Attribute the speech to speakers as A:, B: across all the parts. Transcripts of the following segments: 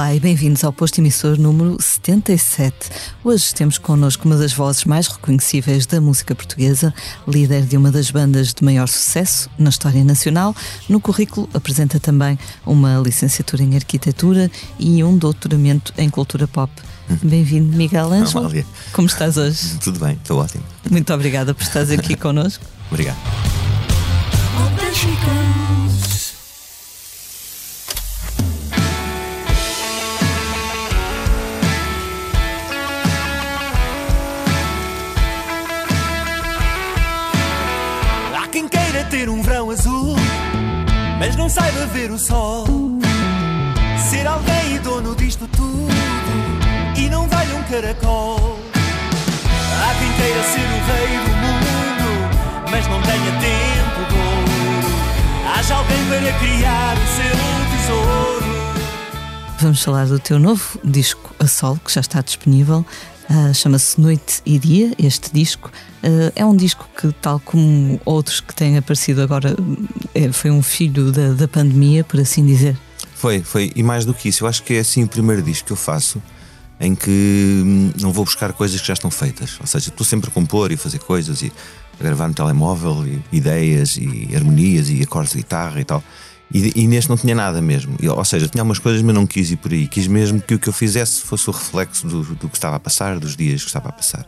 A: Olá e bem-vindos ao posto emissor número 77. Hoje temos connosco uma das vozes mais reconhecíveis da música portuguesa, líder de uma das bandas de maior sucesso na história nacional. No currículo apresenta também uma licenciatura em arquitetura e um doutoramento em cultura pop. Bem-vindo, Miguel Ângelo.
B: Amália.
A: Como estás hoje?
B: Tudo bem, estou ótimo.
A: Muito obrigada por estares aqui connosco.
B: Obrigado.
C: Saiba ver o sol. Ser alguém e dono disto tudo e não valha um caracol. Há quem queira ser o rei do mundo, mas não tenha tempo de ouro. Haja alguém para criar o seu tesouro.
A: Vamos falar do teu novo disco A Sol, que já está disponível. Ah, Chama-se Noite e Dia, este disco. Ah, é um disco que, tal como outros que têm aparecido agora, é- foi um filho da, da pandemia, por assim dizer.
B: Foi, foi, e mais do que isso, eu acho que é assim o primeiro disco que eu faço em que hum, não vou buscar coisas que já estão feitas. Ou seja, estou sempre a compor e fazer coisas e a gravar no telemóvel, e ideias e harmonias e acordes de guitarra e tal. E, e neste não tinha nada mesmo. Ou seja, tinha algumas coisas, mas não quis ir por aí. Quis mesmo que o que eu fizesse fosse o reflexo do, do que estava a passar, dos dias que estava a passar.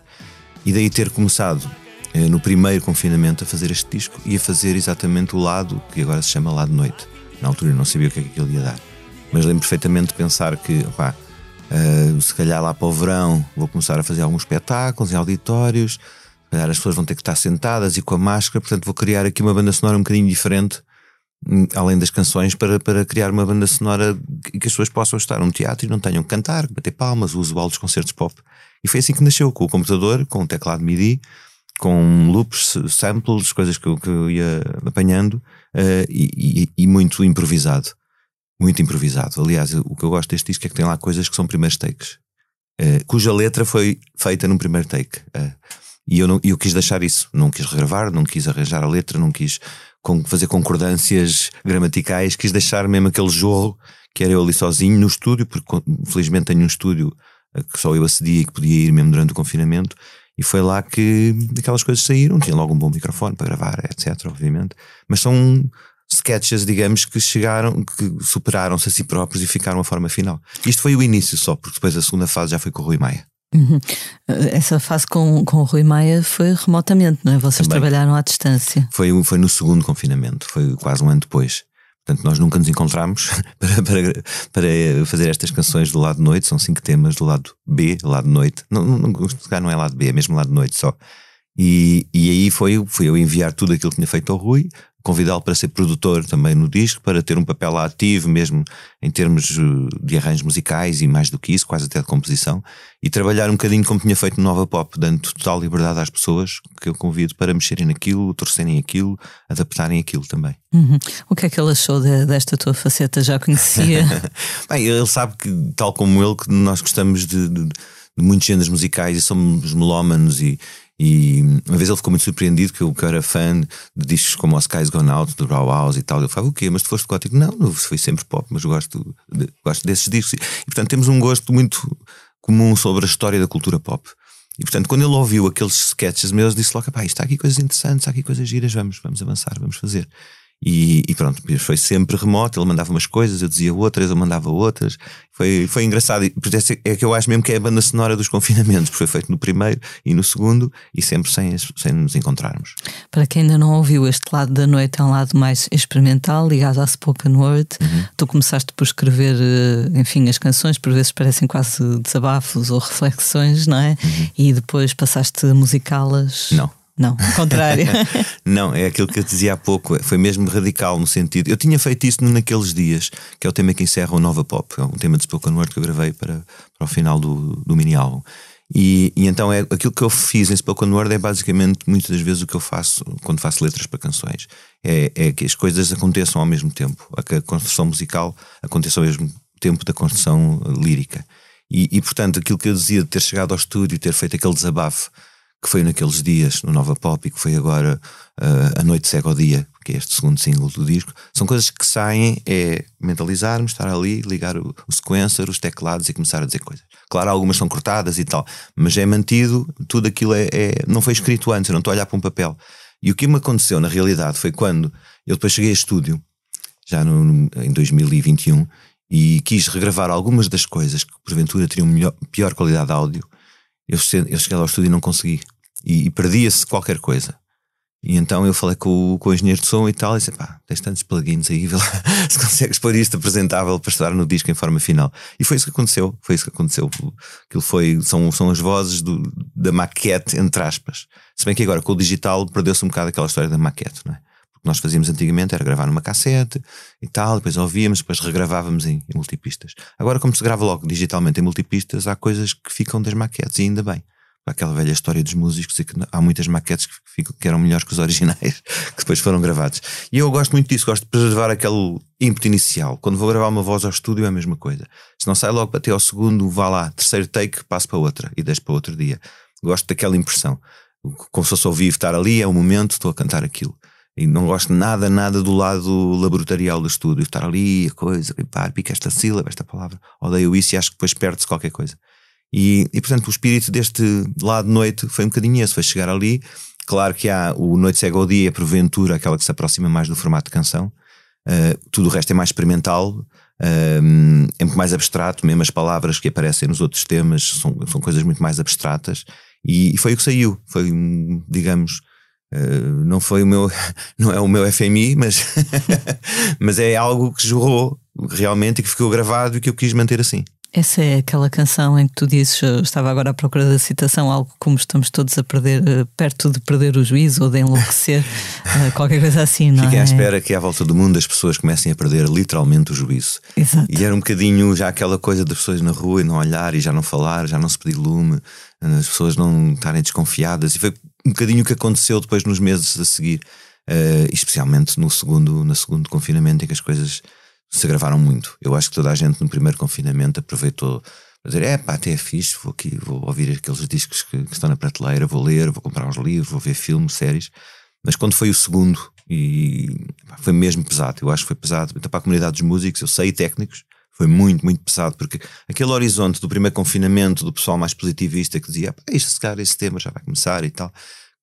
B: E daí ter começado eh, no primeiro confinamento a fazer este disco e a fazer exatamente o lado que agora se chama Lado Noite. Na altura eu não sabia o que é que aquilo ia dar. Mas lembro perfeitamente de pensar que, opá, eh, se calhar lá para o verão vou começar a fazer alguns espetáculos em auditórios, se calhar as pessoas vão ter que estar sentadas e com a máscara, portanto vou criar aqui uma banda sonora um bocadinho diferente, além das canções, para, para criar uma banda sonora que que as pessoas possam estar num teatro e não tenham que cantar, bater palmas, o usual dos concertos pop. E foi assim que nasceu, com o computador, com o teclado MIDI, com loops, samples, coisas que eu, que eu ia apanhando eh, e, e- e muito improvisado. Muito improvisado. Aliás, o que eu gosto deste disco é que tem lá coisas que são primeiros takes, eh, cuja letra foi feita num primeiro take. eh, e eu, não, eu quis deixar isso. Não quis regravar, não quis arranjar a letra, não quis con- fazer concordâncias gramaticais, quis deixar mesmo aquele jogo que era eu ali sozinho no estúdio, porque felizmente tenho um estúdio que só eu acedia e que podia ir mesmo durante o confinamento. E foi lá que aquelas coisas saíram. Tinha logo um bom microfone para gravar, etc. Obviamente. Mas são sketches, digamos, que chegaram, que superaram-se a si próprios e ficaram a forma final. Isto foi o início só, porque depois a segunda fase já foi com o Rui Maia.
A: Uhum. Ah, Essa fase com, com o Rui Maia foi remotamente, não é? Vocês
B: Também.
A: trabalharam à distância.
B: Foi, foi no segundo confinamento, foi quase um ano depois. Portanto, nós nunca nos encontramos para, para, para fazer estas canções do lado de noite. São cinco temas do lado B, lado noite. Não, não, não, não é lado B, é mesmo lado de noite só. E, e aí foi, foi eu enviar tudo aquilo que tinha feito ao Rui, convidá-lo para ser produtor também no disco, para ter um papel ativo mesmo em termos eh, de arranjos musicais e mais do que isso, quase até de composição, e trabalhar um bocadinho como tinha feito no Nova Pop, dando total liberdade às pessoas que eu convido para mexerem naquilo, torcerem aquilo, adaptarem aquilo também.
A: Uhum. O que é que ele achou de- desta tua faceta? Já conhecia?
B: Bem, ele sabe que, tal como ele, que nós gostamos de, de- de muitos géneros musicais e somos melómanos e, e uma vez ele ficou muito surpreendido que eu, que eu era fã de discos como o Skies Gone Out, do Raw House e tal. Ele falava, o quê? Mas tu foste gótico? Não, não fui sempre pop, mas eu gosto, de- gosto desses discos. E portanto temos um gosto muito comum sobre a história da cultura pop. E portanto, quando ele ouviu aqueles sketches meus, disse logo: pá, isto está aqui coisas interessantes, há aqui coisas giras, vamos, vamos avançar, vamos fazer. E, e pronto, foi sempre remoto. Ele mandava umas coisas, eu dizia outras, eu mandava outras. Foi, foi engraçado. E isso é que eu acho mesmo que é a banda sonora dos confinamentos, porque foi feito no primeiro e no segundo, e sempre sem, sem nos encontrarmos.
A: Para quem ainda não ouviu, este lado da noite é um lado mais experimental, ligado à spoken word.
B: Uhum.
A: Tu começaste por escrever, eh, enfim, as canções, por vezes parecem quase desabafos ou reflexões, não é? E depois passaste a musicá-las.
B: Uhum. Não.
A: Não, ao contrário.
B: Não, é aquilo que eu dizia há pouco, foi mesmo radical no sentido. Eu tinha feito isso naqueles dias, que é o tema que encerra o Nova Pop, é um tema de Spoken Word que eu gravei para, para o final do, do mini álbum. E, e então é aquilo que eu fiz em Spoken Word é basicamente muitas das vezes o que eu faço quando faço letras para canções. É, é que as coisas aconteçam ao mesmo tempo, a que a construção musical aconteça ao mesmo tempo da construção lírica. E, e portanto, aquilo que eu dizia de ter chegado ao estúdio, ter feito aquele desabafo que foi naqueles dias no Nova Pop e que foi agora uh, A Noite Cega ao Dia, que é este segundo single do disco, são coisas que saem, é mentalizarmos, estar ali, ligar o, o sequencer, os teclados e começar a dizer coisas. Claro, algumas são cortadas e tal, mas é mantido, tudo aquilo é, é não foi escrito antes, eu não estou a olhar para um papel. E o que me aconteceu na realidade foi quando eu depois cheguei a estúdio, já no, no, em 2021, e quis regravar algumas das coisas que porventura teriam melhor, pior qualidade de áudio. Eu, eu cheguei ao estúdio e não consegui. E, e perdia-se qualquer coisa. E então eu falei com o, com o engenheiro de som e tal, e disse: pá, tens tantos plugins aí, vê lá, se consegues pôr isto apresentável para estar no disco em forma final. E foi isso que aconteceu, foi isso que aconteceu. Aquilo foi, são, são as vozes do, da maquete, entre aspas. Se bem que agora com o digital perdeu-se um bocado aquela história da maquete, não é? Porque nós fazíamos antigamente era gravar numa cassete e tal, depois ouvíamos, depois regravávamos em, em multipistas. Agora, como se grava logo digitalmente em multipistas, há coisas que ficam das maquetes, e ainda bem aquela velha história dos músicos que há muitas maquetes que, ficam, que eram melhores que os originais, que depois foram gravados. E eu gosto muito disso, gosto de preservar aquele ímpeto inicial. Quando vou gravar uma voz ao estúdio é a mesma coisa. Se não sai logo ter ao segundo, vá lá, terceiro take, passo para outra e deixo para outro dia. Gosto daquela impressão. Como se fosse ao vivo, estar ali, é o momento, estou a cantar aquilo. E não gosto nada, nada do lado laboratorial do estúdio, estar ali, a coisa, pá, pica esta sílaba, esta palavra. Odeio isso e acho que depois perde-se qualquer coisa. E, e portanto o espírito deste lado noite foi um bocadinho esse, foi chegar ali. Claro que há o Noite Cega ao Dia, porventura, aquela que se aproxima mais do formato de canção. Uh, tudo o resto é mais experimental, uh, é muito mais abstrato, mesmo as palavras que aparecem nos outros temas são, são coisas muito mais abstratas. E, e foi o que saiu. Foi, digamos, Uh, não foi o meu, não é o meu FMI, mas, mas é algo que jogou realmente e que ficou gravado e que eu quis manter assim.
A: Essa é aquela canção em que tu dizes, estava agora à procura da citação, algo como estamos todos a perder, eh, perto de perder o juízo ou de enlouquecer, eh, qualquer coisa assim, não
B: Fiquem
A: é?
B: à espera que à volta do mundo as pessoas comecem a perder literalmente o juízo.
A: Exato.
B: E era um bocadinho já aquela coisa das pessoas na rua e não olhar e já não falar, já não se pedir lume, as pessoas não estarem desconfiadas. E foi um bocadinho o que aconteceu depois nos meses a seguir, uh, especialmente no segundo, no segundo confinamento em que as coisas se gravaram muito. Eu acho que toda a gente no primeiro confinamento aproveitou para dizer: é pá, até é fixe, vou aqui, vou ouvir aqueles discos que, que, estão na prateleira, vou ler, vou comprar uns livros, vou ver filmes, séries. Mas quando foi o segundo, e pá, foi mesmo pesado, eu acho que foi pesado. Então, para a comunidade dos músicos, eu sei técnicos, foi muito, muito pesado, porque aquele horizonte do primeiro confinamento, do pessoal mais positivista que dizia: pá, isto, se calhar, esse tema já vai começar e tal.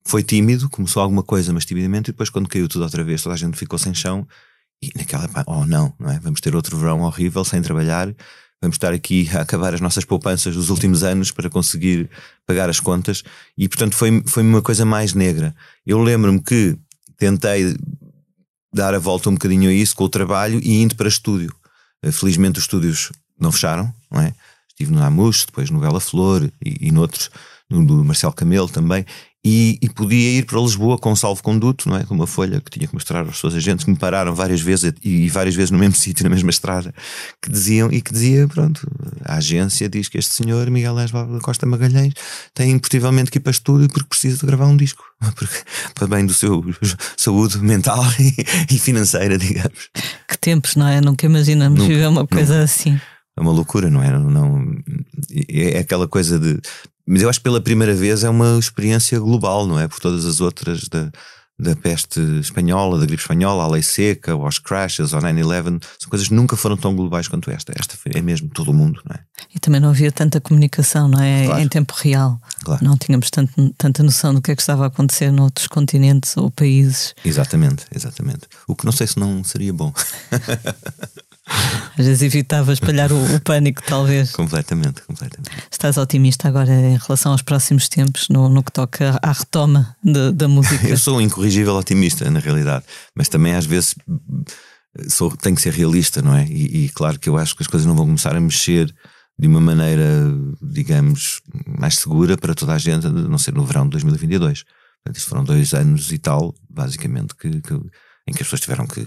B: Foi tímido, começou alguma coisa, mas timidamente, e depois, quando caiu tudo outra vez, toda a gente ficou sem chão e naquela, oh não, não é? Vamos ter outro verão horrível sem trabalhar, vamos estar aqui a acabar as nossas poupanças dos últimos anos para conseguir pagar as contas. E portanto foi, foi uma coisa mais negra. Eu lembro-me que tentei dar a volta um bocadinho a isso com o trabalho e indo para estúdio. Eh, felizmente os estúdios não fecharam, não é? Estive no Namus, depois no Bela Flor e, e noutros, no do Marcelo Camelo também, e, e, podia ir para Lisboa com salvo-conduto, não é? Com uma folha que tinha que mostrar aos seus agentes, que me pararam várias vezes e, e várias vezes no mesmo sítio, na mesma estrada, que diziam e que dizia: pronto, a agência diz que este senhor, Miguel Lesba da Costa Magalhães, tem possivelmente que ir para estúdio porque precisa de gravar um disco, porque, para bem do seu saúde mental e, e financeira, digamos.
A: Que tempos, não é? Nunca imaginamos nunca, viver uma coisa nunca. assim.
B: É uma loucura, não é? Não, é aquela coisa de mas eu acho que pela primeira vez é uma experiência global, não é? Por todas as outras da, da peste espanhola, da gripe espanhola, a lei seca, aos crashes, ao 9-11, são coisas que nunca foram tão globais quanto esta. Esta é mesmo todo o mundo, não é?
A: E também não havia tanta comunicação, não é? Claro. Em tempo real. Claro. Não tínhamos tanto, tanta noção do que é que estava a acontecer noutros continentes ou países.
B: Exatamente, exatamente. O que não sei se não seria bom.
A: Às vezes evitava espalhar o, o, pânico, talvez.
B: Completamente, completamente.
A: Estás otimista agora em relação aos próximos tempos, no, no que toca à retoma de, da música?
B: Eu sou um incorrigível otimista, na realidade, mas também às vezes sou, tenho que ser realista, não é? E, e claro que eu acho que as coisas não vão começar a mexer de uma maneira, digamos, mais segura para toda a gente, a não ser no verão de 2022. Portanto, isto foram dois anos e tal, basicamente, que, que em que as pessoas tiveram que,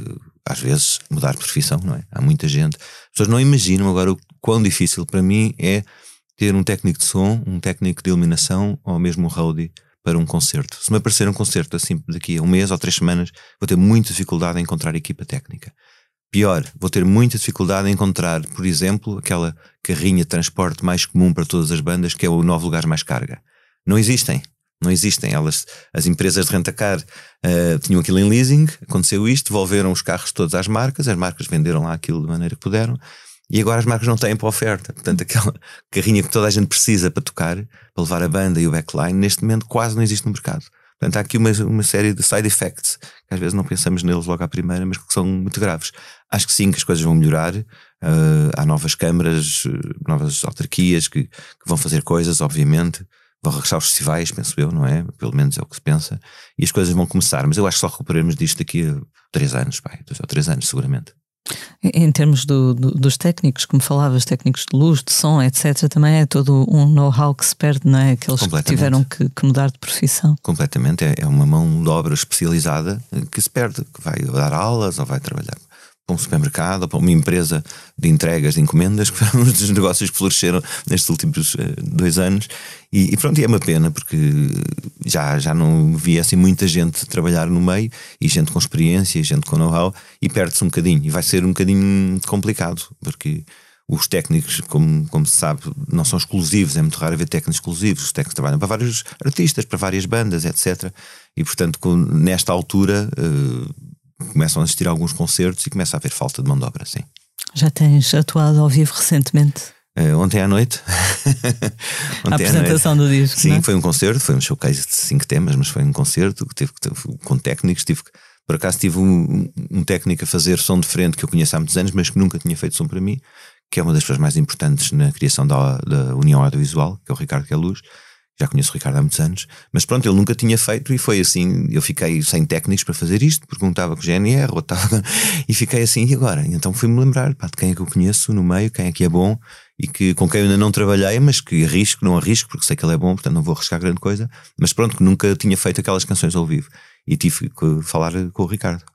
B: às vezes, mudar de profissão, não é? Há muita gente. As pessoas não imaginam agora o quão difícil para mim é ter um técnico de som, um técnico de iluminação ou mesmo um roadie para um concerto. Se me aparecer um concerto assim daqui a um mês ou três semanas, vou ter muita dificuldade em encontrar equipa técnica. Pior, vou ter muita dificuldade em encontrar, por exemplo, aquela carrinha de transporte mais comum para todas as bandas, que é o nove lugares mais carga. Não existem. Não existem. Elas, as empresas de rentacar uh, tinham aquilo em leasing, aconteceu isto, devolveram os carros todos às marcas, as marcas venderam lá aquilo de maneira que puderam. E agora as marcas não têm para oferta. Portanto, aquela carrinha que toda a gente precisa para tocar, para levar a banda e o backline, neste momento quase não existe no mercado. Portanto, há aqui uma, uma série de side effects que às vezes não pensamos neles logo à primeira, mas que são muito graves. Acho que sim, que as coisas vão melhorar. Uh, há novas câmaras, novas autarquias que, que, vão fazer coisas, obviamente. Vão regressar aos festivais, penso eu, não é? Pelo menos é o que se pensa. E as coisas vão começar. Mas eu acho que só recuperaremos disto daqui a três anos, pai. Dois ou três anos, seguramente.
A: Em termos do, do, dos técnicos, como falavas, técnicos de luz, de som, etc., também é todo um know-how que se perde, não é? Aqueles que tiveram que, que, mudar de profissão.
B: Completamente, é, é uma mão de obra especializada que se perde, que vai dar aulas ou vai trabalhar para um supermercado para uma empresa de entregas de encomendas, que foram dos negócios que floresceram nestes últimos uh, dois anos. E, e, pronto, e é uma pena porque já, já não via assim muita gente trabalhar no meio e gente com experiência, e gente com know-how, e perde-se um bocadinho. E vai ser um bocadinho complicado, porque os técnicos, como, como se sabe, não são exclusivos, é muito raro haver técnicos exclusivos. Os técnicos trabalham para vários artistas, para várias bandas, etc. E portanto, com, nesta altura. Uh, começam a assistir a alguns concertos e começa a haver falta de mão de obra, sim.
A: Já tens atuado ao vivo recentemente?
B: Uh, ontem à noite.
A: ontem a apresentação
B: noite.
A: do disco.
B: Sim,
A: é?
B: foi um concerto, foi um showcase de cinco temas, mas foi um concerto que teve, teve com técnicos. Tive, por acaso tive um, um, técnico a fazer som de frente que eu conheço há muitos anos, mas que nunca tinha feito som para mim, que é uma das pessoas mais importantes na criação da, da União Audiovisual, que é o Ricardo Queluz já conheço o Ricardo há muitos anos, mas pronto, ele nunca tinha feito e foi assim, eu fiquei sem técnicos para fazer isto, perguntava com o GNR ou e fiquei assim, e agora? Então fui-me lembrar pá, de quem é que eu conheço no meio, quem é que é bom e que, com quem eu ainda não trabalhei, mas que arrisco, não arrisco, porque sei que ele é bom, portanto não vou arriscar grande coisa, mas pronto, que nunca tinha feito aquelas canções ao vivo e tive que falar com o Ricardo.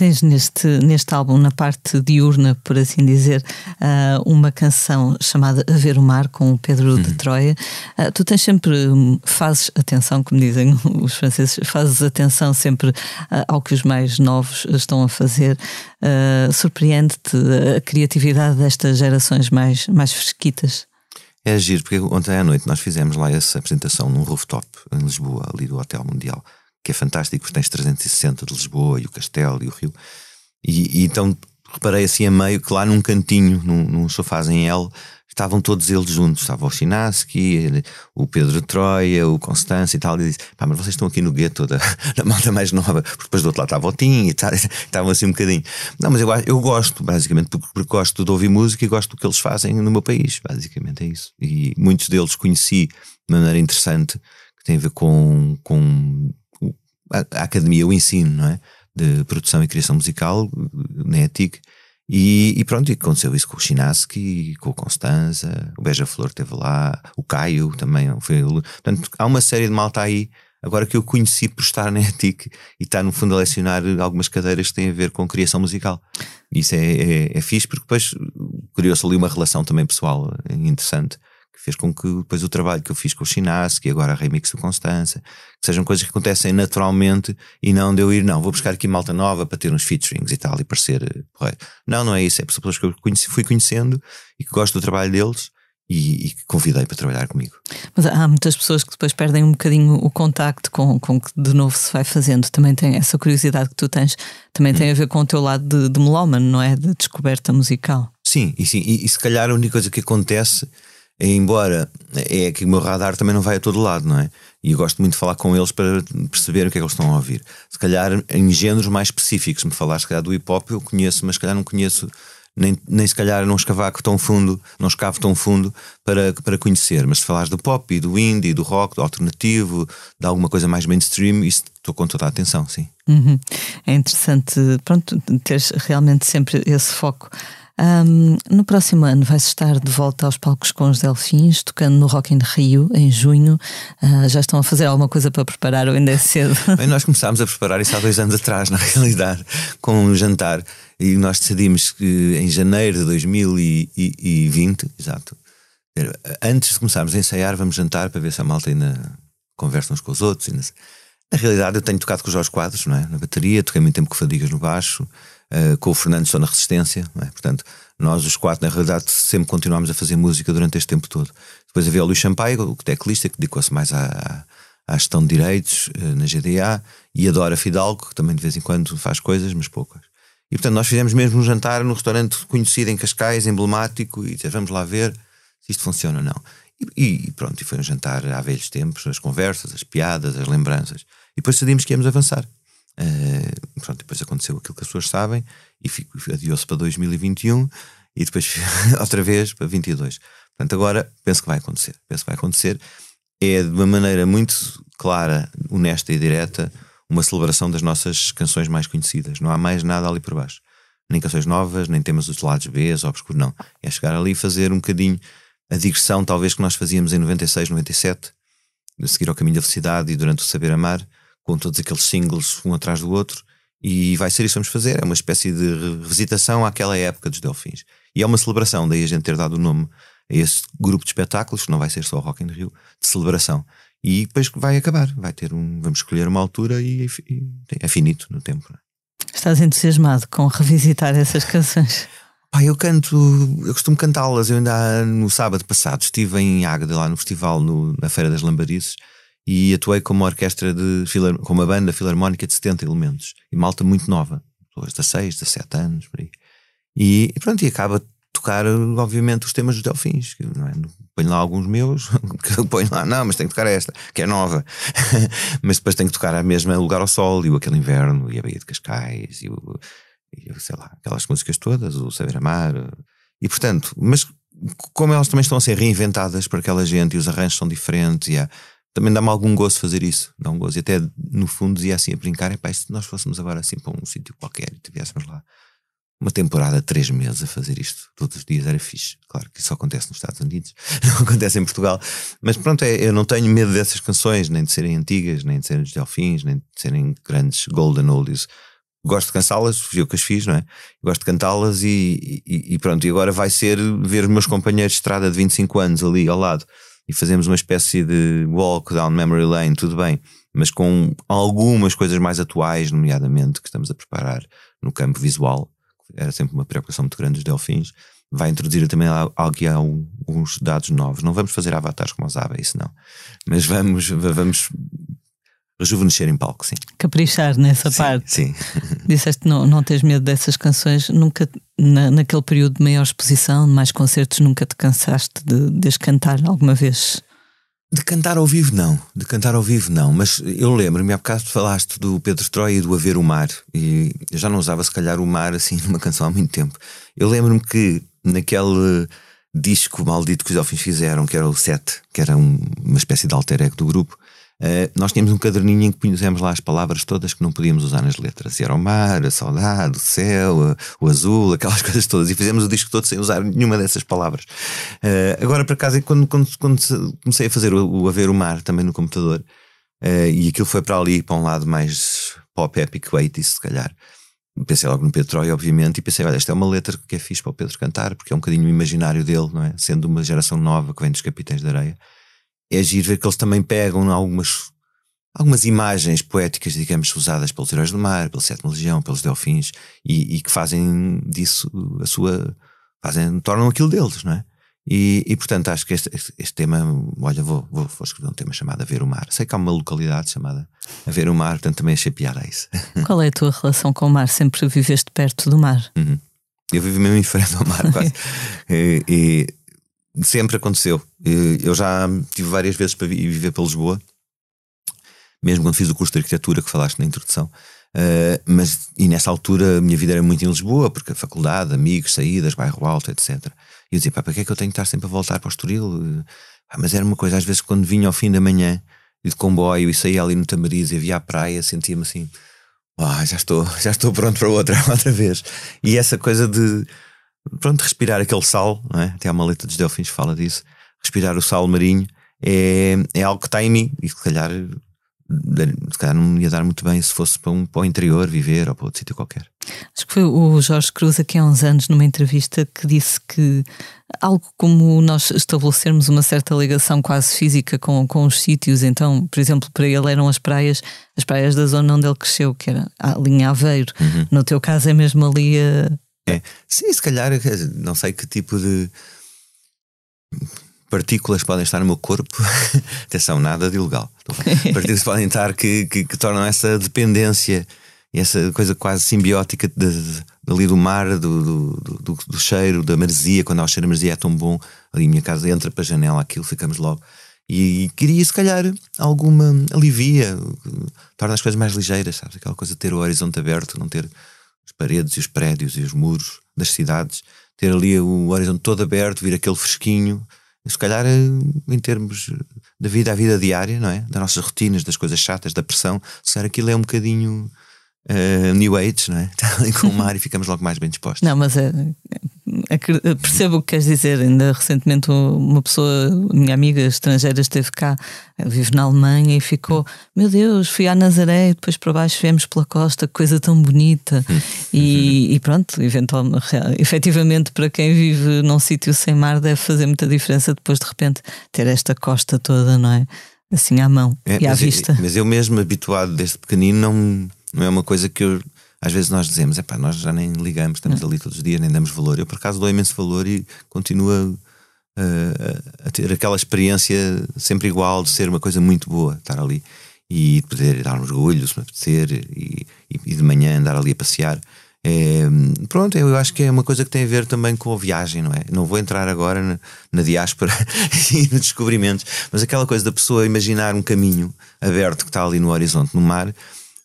A: Tens neste, neste álbum, na parte diurna, por assim dizer, uh, uma canção chamada A Ver o Mar, com o Pedro uhum. de Troia. Uh, tu tens sempre, fazes atenção, como dizem os franceses, fazes atenção sempre uh, ao que os mais novos estão a fazer. Surpreende-te a criatividade destas gerações mais, mais fresquitas?
B: É agir, porque ontem à noite nós fizemos lá essa apresentação num rooftop em Lisboa, ali do Hotel Mundial que é fantástico, porque tens 360 de Lisboa e o Castelo e o Rio. E, e então reparei assim a meio que lá num cantinho, num, num sofá em L, estavam todos eles juntos. Estava o Chinaski, o Pedro Troia, o Constância e tal. E disse: pá, mas vocês estão aqui no gueto da, da malta mais nova, porque depois do outro lado estava o Tim e tal, estavam assim um bocadinho. Não, mas eu, eu gosto, basicamente, porque, porque gosto de ouvir música e gosto do que eles fazem no meu país, basicamente é isso. E muitos deles conheci de maneira interessante, que tem a ver com, com a, academia, o ensino, não é? De produção e criação musical na ETIC. E, e, pronto, e aconteceu isso com o Chinaski, com o Constanza, o Beija-Flor esteve lá, o Caio também foi. Portanto, há uma série de malta aí, agora que eu conheci por estar na ETIC e está no fundo a lecionar algumas cadeiras que têm a ver com criação musical. Isso é, é, é fixe, porque depois criou-se ali uma relação também pessoal interessante que fez com que depois o trabalho que eu fiz com o Chinaski e agora a remix do Constança, que sejam coisas que acontecem naturalmente e não de eu ir, não, vou buscar aqui malta nova para ter uns featurings e tal e parecer eh, porreiro. Não, não é isso, é pessoas que eu conheci, fui conhecendo e que gosto do trabalho deles e, e, que convidei para trabalhar comigo.
A: Mas há muitas pessoas que depois perdem um bocadinho o contacto com, com que de novo se vai fazendo. Também tem essa curiosidade que tu tens, também tem a ver com o teu lado de, de melómano, não é? De descoberta musical.
B: Sim, e, sim e, e se calhar a única coisa que acontece embora é que o meu radar também não vai a todo lado, não é? E eu gosto muito de falar com eles para perceber o que é que eles estão a ouvir. Se calhar em géneros mais específicos, me falar se calhar do hip hop, eu conheço, mas se calhar não conheço, nem, nem se calhar não escavaco tão fundo, não escavo tão fundo para, para conhecer. Mas se falares do pop e do indie, do rock, do alternativo, de alguma coisa mais mainstream, isso estou com toda a atenção, sim.
A: Uhum. É interessante, pronto, teres realmente sempre esse foco. Um, no próximo ano vai-se estar de volta aos palcos com os Delfins, tocando no Rock in Rio, em junho. Uh, já estão a fazer alguma coisa para preparar ou ainda é cedo?
B: Bem, nós começámos a preparar isso há dois anos atrás, na realidade, com um jantar. E nós decidimos que em janeiro de 2020, exato, antes de começarmos a ensaiar, vamos jantar para ver se a malta ainda conversa uns com os outros. Na realidade, eu tenho tocado com os Jorge Quadros, não é? Na bateria, toquei muito tempo com Fadigas no baixo. Uh, com o Fernando só na Resistência, é? portanto, nós os quatro, na realidade, sempre continuámos a fazer música durante este tempo todo. Depois havia o Luís Champaio, o teclista, que dedicou-se mais à, à, gestão de direitos uh, na GDA, e a Dora Fidalgo, que também de vez em quando faz coisas, mas poucas. E portanto, nós fizemos mesmo um jantar no restaurante conhecido em Cascais, emblemático, e dissemos, vamos lá ver se isto funciona ou não. E, e, pronto, e foi um jantar há velhos tempos, as conversas, as piadas, as lembranças. E depois decidimos que íamos avançar. Uh, pronto, depois aconteceu aquilo que as pessoas sabem e adiou-se para 2021 e depois outra vez para 22. Portanto, agora penso que vai acontecer. Penso que vai acontecer. É de uma maneira muito clara, honesta e direta uma celebração das nossas canções mais conhecidas. Não há mais nada ali por baixo. Nem canções novas, nem temas dos lados B, obscuro, não. É chegar ali e fazer um bocadinho a digressão, talvez, que nós fazíamos em 96, 97, de seguir ao caminho da felicidade e durante o Saber Amar, com todos aqueles singles um atrás do outro. E vai ser isso que vamos fazer. É uma espécie de revisitação àquela época dos Delfins. E é uma celebração, daí a gente ter dado o nome a esse grupo de espetáculos, que não vai ser só o Rock in Rio, de celebração. E depois vai acabar, vai ter um. Vamos escolher uma altura e, e é finito no tempo. É?
A: Estás entusiasmado com revisitar essas canções?
B: Eu canto, eu costumo cantá-las. Eu ainda no sábado passado estive em Águeda, lá no festival, no, na Feira das Lambarices, e atuei com uma orquestra de com uma banda filarmónica de 70 elementos e malta muito nova, pessoas de 6, 17 anos, por aí. E, e pronto, e acaba tocar, obviamente, os temas dos Delfins. Não é? Ponho lá alguns meus, ponho lá, não, mas tem que tocar esta, que é nova. mas depois tem que tocar a mesma Lugar ao Sol, e o Aquele Inverno, e a Baía de Cascais, e, o, e sei lá, aquelas músicas todas, o Saber Amar. E portanto, mas como elas também estão a ser reinventadas por aquela gente e os arranjos são diferentes, e há, também dá-me algum gosto fazer isso. Dá um gosto. E até no fundo dizia assim a brincar: pá, se nós fôssemos agora assim para um sítio qualquer e tivéssemos lá uma temporada três meses a fazer isto todos os dias era fixe. Claro que isso acontece nos Estados Unidos, não acontece em Portugal. Mas pronto, é, eu não tenho medo dessas canções, nem de serem antigas, nem de serem de delfins, nem de serem grandes golden oldies. Gosto de cantá-las, fui eu que as fiz, não é? Gosto de cantá-las e, e, e, pronto. E agora vai ser ver os meus companheiros de estrada de 25 anos ali ao lado e fazemos uma espécie de walk down memory lane, tudo bem, mas com algumas coisas mais atuais, nomeadamente, que estamos a preparar no campo visual era sempre uma preocupação muito grande dos delfins, vai introduzir também aqui alguns dados novos. Não vamos fazer avatares como os ABA, isso não. Mas vamos, vamos rejuvenescer em palco, sim.
A: Caprichar nessa
B: sim,
A: parte.
B: Sim.
A: Disseste não, não tens medo dessas canções, nunca, na, naquele período de maior exposição, de mais concertos, nunca te cansaste de, de as cantar alguma vez?
B: De cantar ao vivo, não. De cantar ao vivo, não. Mas eu lembro-me, há bocado falaste do Pedro Troia e do Haver o Mar. E eu já não usava, se calhar, o mar assim numa canção há muito tempo. Eu lembro-me que naquele disco maldito que os Delfins fizeram, que era o Set, que era um, uma espécie de alter ego do grupo, Uh, nós tínhamos um caderninho em que pusemos lá as palavras todas que não podíamos usar nas letras. E era o mar, a saudade, o céu, o azul, aquelas coisas todas. E fizemos o disco todo sem usar nenhuma dessas palavras. Uh, agora, por acaso, quando, quando, quando, comecei a fazer o, A Ver o Mar também no computador, uh, e aquilo foi para ali, para um lado mais pop epic 80 se calhar. Pensei logo no Pedro obviamente, e pensei, olha, esta é uma letra que é fixe para o Pedro cantar, porque é um bocadinho imaginário dele, não é? Sendo uma geração nova que vem dos Capitães de Areia é giro ver que eles também pegam algumas, algumas imagens poéticas, digamos, usadas pelos heróis do mar, pela Sétima Legião, pelos Delfins, e, e, que fazem disso a sua. Fazem, tornam aquilo deles, não é? E, e portanto acho que este, este, este tema, olha, vou, vou, vou, escrever um tema chamado A Ver o Mar. Sei que há uma localidade chamada A Ver o Mar, portanto também achei piada a isso.
A: Qual é a tua relação com o mar? Sempre viveste perto do mar?
B: Uhum. Eu vivo mesmo em frente ao mar, quase. e, e sempre aconteceu. Eu já tive várias vezes para viver para Lisboa, mesmo quando fiz o curso de arquitetura que falaste na introdução. Uh, mas e nessa altura a minha vida era muito em Lisboa, porque a faculdade, amigos, saídas, bairro alto, etc. E eu dizia, pá, para que é que eu tenho que estar sempre a voltar para o Estoril? Ah, mas era uma coisa, às vezes, quando vinha ao fim da manhã de comboio e saía ali no Tamariz e via a praia, sentia-me assim, ah, já estou, já estou pronto para outra, outra vez. E essa coisa de pronto, respirar aquele sal, não é? até há uma letra dos Delfins fala disso, respirar o sal marinho é, é algo que está em mim e se calhar se calhar não ia dar muito bem se fosse para, um, para o interior viver ou para outro sítio qualquer.
A: Acho que foi o Jorge Cruz aqui há uns anos numa entrevista que disse que algo como nós estabelecermos uma certa ligação quase física com, com os sítios, então, por exemplo, para ele eram as praias, as praias da zona onde ele cresceu, que era a linha Aveiro. Uhum. No teu caso é mesmo ali a.
B: É. Sim, se calhar, não sei que tipo de partículas podem estar no meu corpo. Atenção, nada de ilegal. Partículas podem estar que, que, que, tornam essa dependência e essa coisa quase simbiótica de, de, ali do mar, do, do, do, do, cheiro, da maresia. Quando há o cheiro de maresia é tão bom. Ali a minha casa entra para a janela, aquilo, ficamos logo. E, e queria, se calhar, alguma alivia, torna as coisas mais ligeiras, sabes? Aquela coisa de ter o horizonte aberto, não ter as paredes e os prédios e os muros das cidades, ter ali o horizonte todo aberto, vir aquele fresquinho se calhar eh, em termos da vida à vida diária, não é? Das nossas rotinas, das coisas chatas, da pressão, se calhar aquilo é um bocadinho uh, New Age, não é? Está ali com o mar e ficamos logo mais bem dispostos.
A: Não, mas é, é, percebo o que queres dizer. Ainda recentemente uma pessoa, minha amiga estrangeira, esteve cá, vive na Alemanha e ficou: Meu Deus, fui à Nazaré e depois para baixo viemos pela costa, que coisa tão bonita. Hum. E, e pronto, eventualmente, efetivamente, para quem vive num sítio sem mar, deve fazer muita diferença depois de repente ter esta costa toda, não é? Assim à mão é, e à vista.
B: mas eu mesmo, habituado desde pequenino, não, não é uma coisa que eu às vezes nós dizemos, é pá, nós já nem ligamos, estamos ali todos os dias, nem damos valor. Eu por acaso dou imenso valor e continuo a, a ter aquela experiência sempre igual de ser uma coisa muito boa, estar ali e poder dar um orgulho, se me apetecer, e, e, de manhã andar ali a passear. É, pronto, eu acho que é uma coisa que tem a ver também com a viagem, não é? Não vou entrar agora na, na diáspora e nos descobrimentos, mas aquela coisa da pessoa imaginar um caminho aberto que está ali no horizonte, no mar,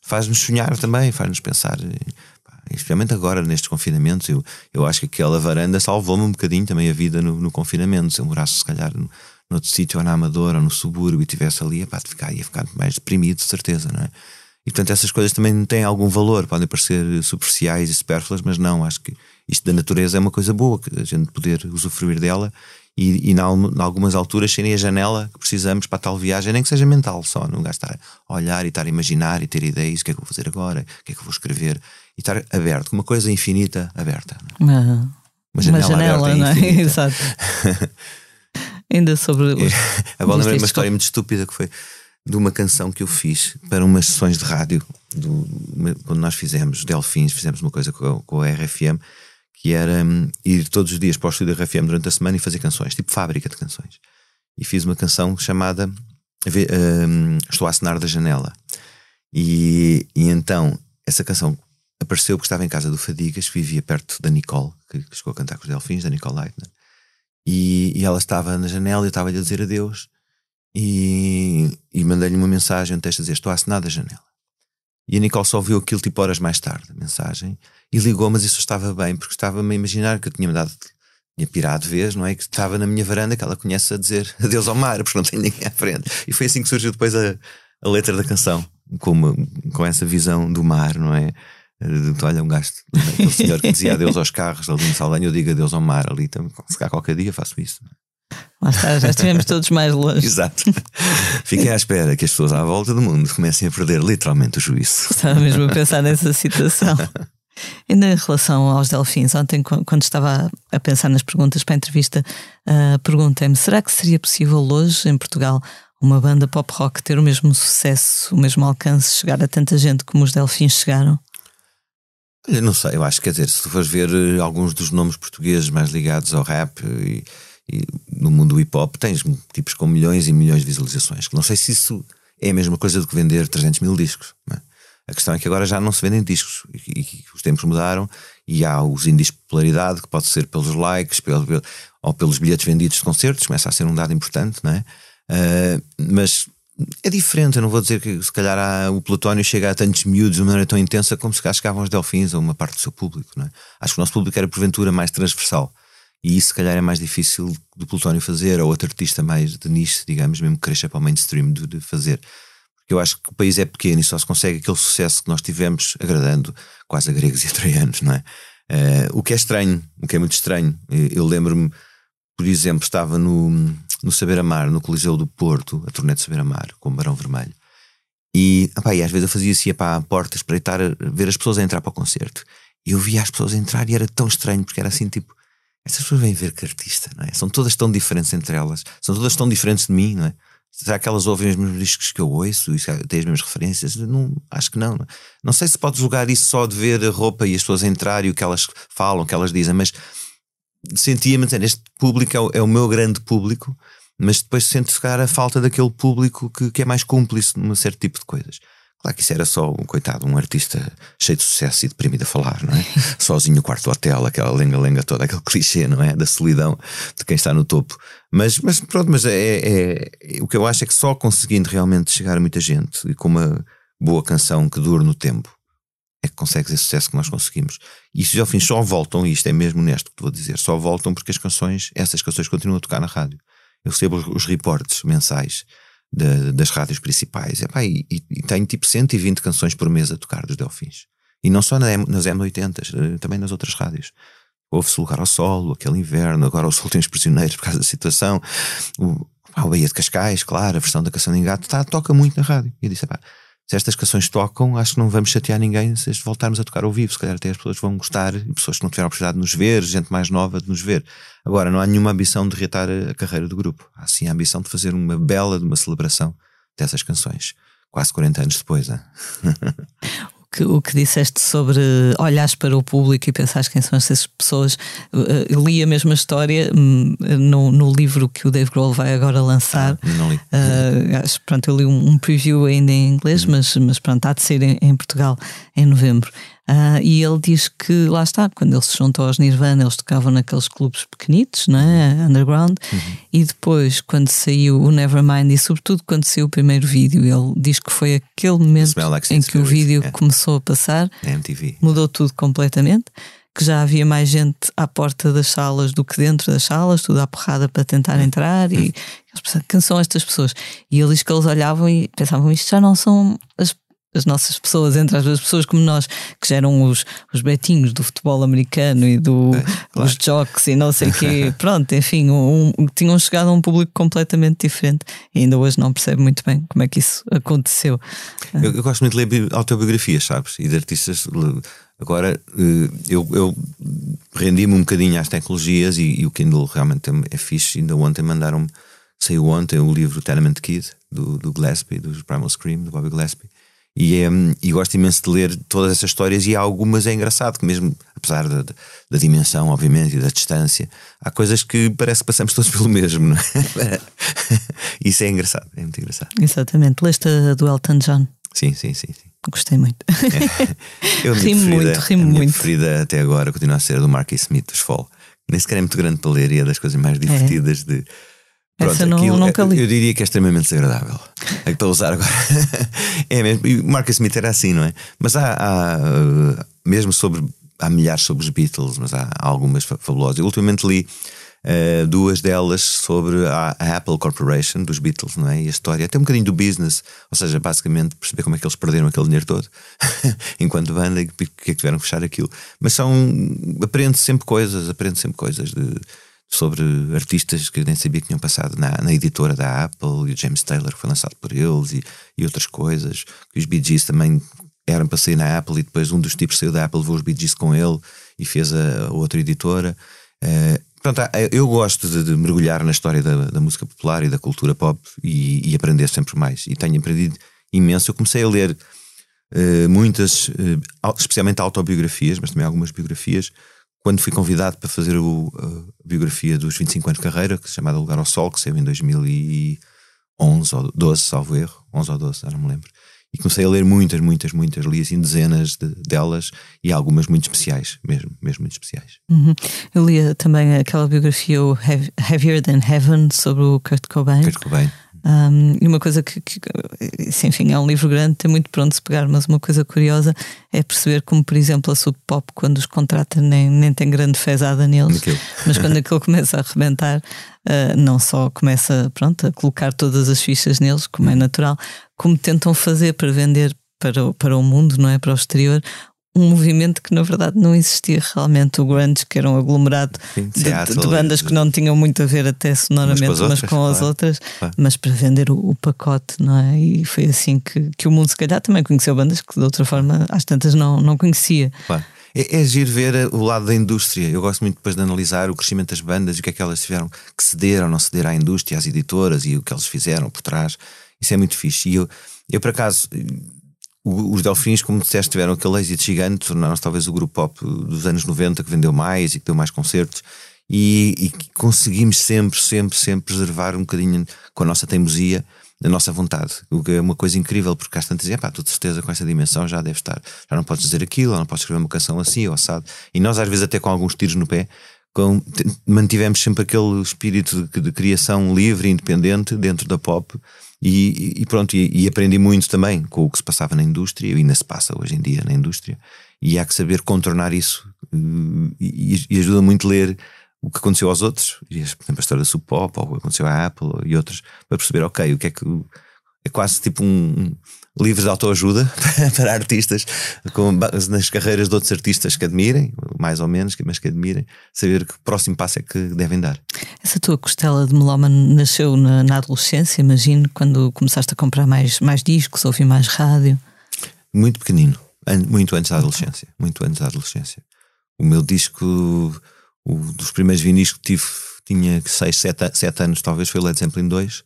B: faz-nos sonhar também, faz-nos pensar. Especialmente agora, nestes confinamentos, eu, eu acho que aquela varanda salvou-me um bocadinho também a vida no, no confinamento. Se eu morasse, se calhar, no, noutro sítio, ou na Amadora, ou no subúrbio, e estivesse ali, epá, ficar, ia ficar mais deprimido, de certeza, não é? E portanto, essas coisas também têm algum valor, podem parecer superficiais e supérfluas, mas não, acho que isto da natureza é uma coisa boa, que a gente poder usufruir dela e, e em algumas alturas serem a janela que precisamos para a tal viagem, nem que seja mental só, não gastar a olhar e estar a imaginar e ter ideias, o que é que vou fazer agora, o que é que vou escrever, e estar aberto, uma coisa infinita aberta.
A: Não é? Uma, uma janela, uma janela aberta, não é? Exato. Ainda sobre. Os...
B: Agora lembrei uma história muito estúpida que foi de uma canção que eu fiz para umas sessões de rádio, do, quando nós fizemos Delfins, fizemos uma coisa com, com a RFM que era um, ir todos os dias para o estúdio RFM durante a semana e fazer canções, tipo fábrica de canções. E fiz uma canção chamada um, Estou a assinar da janela. E, e, então essa canção apareceu porque estava em casa do Fadigas, vivia perto da Nicole, que, que chegou a cantar com os Delfins, da Nicole Leitner. E, e ela estava na janela e eu estava-lhe a dizer adeus. E, e mandei-lhe uma mensagem, um texto a dizer: Estou a assinar da janela. E a Nicole só viu aquilo tipo horas mais tarde, a mensagem, e ligou, mas isso estava bem, porque estava-me a imaginar que eu tinha-me dado, tinha pirado de vez, não é? Que estava na minha varanda, que ela conhece a dizer adeus ao mar, porque não tem ninguém à frente. E foi assim que surgiu depois a, a letra da canção, com, uma, com essa visão do mar, não é? De, olha, um gasto, aquele senhor que dizia adeus aos carros ali no Saldanha, eu digo adeus ao mar ali, então, se cá qualquer dia faço isso. É?
A: Lá está, já estivemos todos mais longe.
B: Exato. Fiquem à espera que as pessoas à volta do mundo comecem a perder literalmente o juízo.
A: Estava mesmo a pensar nessa situação. Ainda em relação aos delfins, ontem, quando estava a pensar nas perguntas para a entrevista, uh, perguntei-me: será que seria possível hoje, em Portugal, uma banda pop rock ter o mesmo sucesso, o mesmo alcance, chegar a tanta gente como os delfins chegaram?
B: Olha, não sei, eu acho que quer dizer, se tu fores ver eh, alguns dos nomes portugueses mais ligados ao rap e e no mundo do hip hop tens tipos com milhões e milhões de visualizações. Não sei se isso é a mesma coisa do que vender 300 mil discos. É? A questão é que agora já não se vendem discos e, e, os tempos mudaram e há os índices de popularidade que pode ser pelos likes pelo, pelo, ou pelos bilhetes vendidos de concertos, começa a ser um dado importante, não é? Uh, mas é diferente, eu não vou dizer que se calhar há, o Plutónio chega a tantos miúdos de uma maneira tão intensa como se cá chegavam os Delfins ou uma parte do seu público, não é? Acho que o nosso público era porventura mais transversal. E isso, se calhar, é mais difícil do Plutónio fazer, ou outro artista mais de nicho, digamos, mesmo que cresça para o mainstream, de, de fazer. Eu acho que o país é pequeno e só se consegue aquele sucesso que nós tivemos agradando quase a gregos e a troianos, não é? Uh, o que é estranho, o que é muito estranho. Eu lembro-me, por exemplo, estava no, no Saber Amar, no Coliseu do Porto, a turnê de Saber Amar, com o Barão Vermelho. E, opa, e às vezes eu fazia assim, para a porta, espreitar, ver as pessoas a entrar para o concerto. E eu via as pessoas a entrar e era tão estranho, porque era assim, tipo, essas pessoas vêm ver que artista, não é? São todas tão diferentes entre elas, são todas tão diferentes de mim, não é? Será que elas ouvem os mesmos discos que eu ouço? Têm as mesmas referências? Não, acho que não, não. Sei se pode julgar isso só de ver a roupa e as pessoas entrar e o que elas falam, o que elas dizem, mas sentia-me, este público é o, é o, meu grande público, mas depois sento-se a falta daquele público que, que é mais cúmplice num certo tipo de coisas. Claro que isso era só, um coitado, um artista cheio de sucesso e deprimido a falar, não é? Sozinho no quarto do hotel, aquela lenga-lenga toda, aquele clichê, não é? Da solidão de quem está no topo. Mas, mas pronto, mas é, é, é, o que eu acho é que só conseguindo realmente chegar a muita gente e com uma boa canção que dure no tempo é que consegues esse sucesso que nós conseguimos. E isso ao fim só voltam, e isto é mesmo honesto que te vou dizer, só voltam porque as canções, essas canções continuam a tocar na rádio. Eu recebo os, os reportes mensais das rádios principais. Epá, e, e, tenho tipo 120 canções por mês a tocar dos Delfins. E não só na, nas M80, também nas outras rádios. Houve-se lugar ao solo, aquele inverno, agora os últimos prisioneiros por causa da situação. O, a Baía de Cascais, claro, a versão da canção de Engato, tá, toca muito na rádio. E eu disse, epá, se estas canções tocam, acho que não vamos chatear ninguém se voltarmos a tocar ao vivo. Se calhar até as pessoas vão gostar, pessoas que não tiveram a oportunidade de nos ver, gente mais nova de nos ver. Agora, não há nenhuma ambição de reatar a carreira do grupo. Há sim a ambição de fazer uma bela de uma celebração dessas canções. Quase 40 anos depois.
A: que, o que disseste sobre olhares para o público e pensares quem são essas pessoas. Eh, eu li a mesma história hum, no, no livro que o Dave Grohl vai agora lançar.
B: Ah, não li.
A: Uh, pronto, eu li um, um, preview ainda em inglês, uhum. mas, mas pronto, há de ser em, em Portugal em novembro. Uh, e ele diz que lá está, quando ele se juntou aos Nirvana, eles tocavam naqueles clubes pequenitos, não é? Underground, uhum. e depois, quando saiu o Nevermind, e sobretudo quando saiu o primeiro vídeo, ele diz que foi aquele momento like em que o vídeo yeah. começou a passar,
B: MTV.
A: mudou tudo completamente. Que já havia mais gente à porta das salas do que dentro das salas, tudo à porrada para tentar entrar. E uhum. quem são estas pessoas? E ele diz que eles olhavam e pensavam: isto já não são as as nossas pessoas, entre as pessoas como nós, que já eram os, os betinhos do futebol americano e do, é, claro. os jocks e não sei o quê. Pronto, enfim, um, um, tinham chegado a um público completamente diferente e ainda hoje não percebe muito bem como é que isso aconteceu.
B: Eu, eu gosto muito de ler autobiografias, sabes? E de artistas. Agora, eh, eu, eu rendi-me um bocadinho às tecnologias e, e, o Kindle realmente é fixe. Ainda ontem mandaram-me, saiu ontem o livro Tenement Kid, do, do Gillespie, do Primal Scream, do Bobby Gillespie. E, é, e gosto imenso de ler todas essas histórias, e há algumas é engraçado, que mesmo, apesar da, da dimensão, obviamente, e da distância, há coisas que parece que passamos todos pelo mesmo, não é? Isso é engraçado, é muito engraçado.
A: Exatamente. Leste a do Elton John?
B: Sim, sim, sim. sim.
A: Gostei muito.
B: É. Eu, rimo muito, rimo a minha muito. preferida até agora continua a ser a do Mark Smith dos Fall. Nem sequer é muito grande para ler e é das coisas mais é. divertidas é. de
A: Pronto, Essa não, aquilo, nunca li.
B: Eu diria que é extremamente desagradável. É para usar agora. é mesmo. E Mark Smith era assim, não é? Mas há, há uh, mesmo sobre. Há milhares sobre os Beatles, mas há, há algumas fabulosas. Eu ultimamente li uh, duas delas sobre a, a, Apple Corporation dos Beatles, não é? E a história, até um bocadinho do business, ou seja, basicamente perceber como é que eles perderam aquele dinheiro todo enquanto banda e porque é que tiveram que fechar aquilo. Mas são. Aprende sempre coisas, aprende sempre coisas de sobre artistas que nem sabia que tinham passado na, na editora da Apple e o James Taylor que foi lançado por eles e, e outras coisas. Que os Bee Gees também eram para sair na Apple e depois um dos tipos saiu da Apple, levou os Bee Gees com ele e fez a, a outra editora. Uh, Pronto, eu gosto de, de, mergulhar na história da, da, música popular e da cultura pop e, e, aprender sempre mais. E tenho aprendido imenso. Eu comecei a ler uh, muitas, uh, especialmente autobiografias, mas também algumas biografias, quando fui convidado para fazer o, a biografia dos 25 anos de carreira, que se chamada Lugar ao Sol, que saiu em 2011 ou 12, salvo erro, 11 ou 12, já não me lembro. E comecei a ler muitas, muitas, muitas, li assim dezenas de, delas e algumas muito especiais, mesmo, mesmo muito especiais.
A: Uhum. Eu li também aquela biografia Heavier Than Heaven sobre o Kurt Cobain.
B: Kurt Cobain.
A: Um, e uma coisa que, que, enfim, é um livro grande, tem muito pronto se pegar, mas uma coisa curiosa é perceber como, por exemplo, a Sub Pop, quando os contrata, nem, nem tem grande fezada neles, mas quando aquilo começa a arrebentar, uh, não só começa pronto, a colocar todas as fichas neles, como é natural, como tentam fazer para vender para, para o mundo, não é? Para o exterior, um movimento que na verdade não existia realmente, o grunge, que era um aglomerado Sim, de, de, de, bandas que não tinham muito a ver até sonoramente, mas com, mas com as outras, mas para vender o, o, pacote, não é? E foi assim que, que o mundo se calhar também conheceu bandas que de outra forma às tantas não, não conhecia.
B: Claro. É, é giro ver o lado da indústria. Eu gosto muito depois de analisar o crescimento das bandas e o que é que elas tiveram que ceder ou não ceder à indústria, às editoras e o que eles fizeram por trás. Isso é muito fixe. E eu, eu por acaso, os Delfins, como disseste, tiveram aquele êxito gigante, tornaram-se talvez o grupo pop dos anos 90 que vendeu mais e que deu mais concertos. E, e conseguimos sempre, sempre, sempre preservar um bocadinho com a nossa teimosia a nossa vontade, o que é uma coisa incrível, porque há tantas dizem, pá, tu de certeza com essa dimensão já deve estar, já não podes dizer aquilo, não podes escrever uma canção assim ou assado. E nós, às vezes, até com alguns tiros no pé, com, mantivemos sempre aquele espírito de, de, criação livre e independente dentro da pop. E, e pronto, e, e, aprendi muito também com o que se passava na indústria, e ainda se passa hoje em dia na indústria, e há que saber contornar isso. E, e ajuda muito ler o que aconteceu aos outros, por exemplo, a história da Sub Pop, ou o que aconteceu à Apple e outros, para perceber, ok, o que é que. É quase tipo um, um livro de autoajuda para artistas, com, nas carreiras de outros artistas que admirem, mais ou menos, mas que admirem, saber que próximo passo é que devem dar.
A: Essa tua costela de melómano nasceu na, na adolescência, imagino, quando começaste a comprar mais, mais discos, ouvir mais rádio?
B: Muito pequenino, muito antes da adolescência. Muito antes da adolescência. O meu disco o dos primeiros vinis que tive tinha 6, 7, 7 anos, talvez foi Led Zeppelin 2.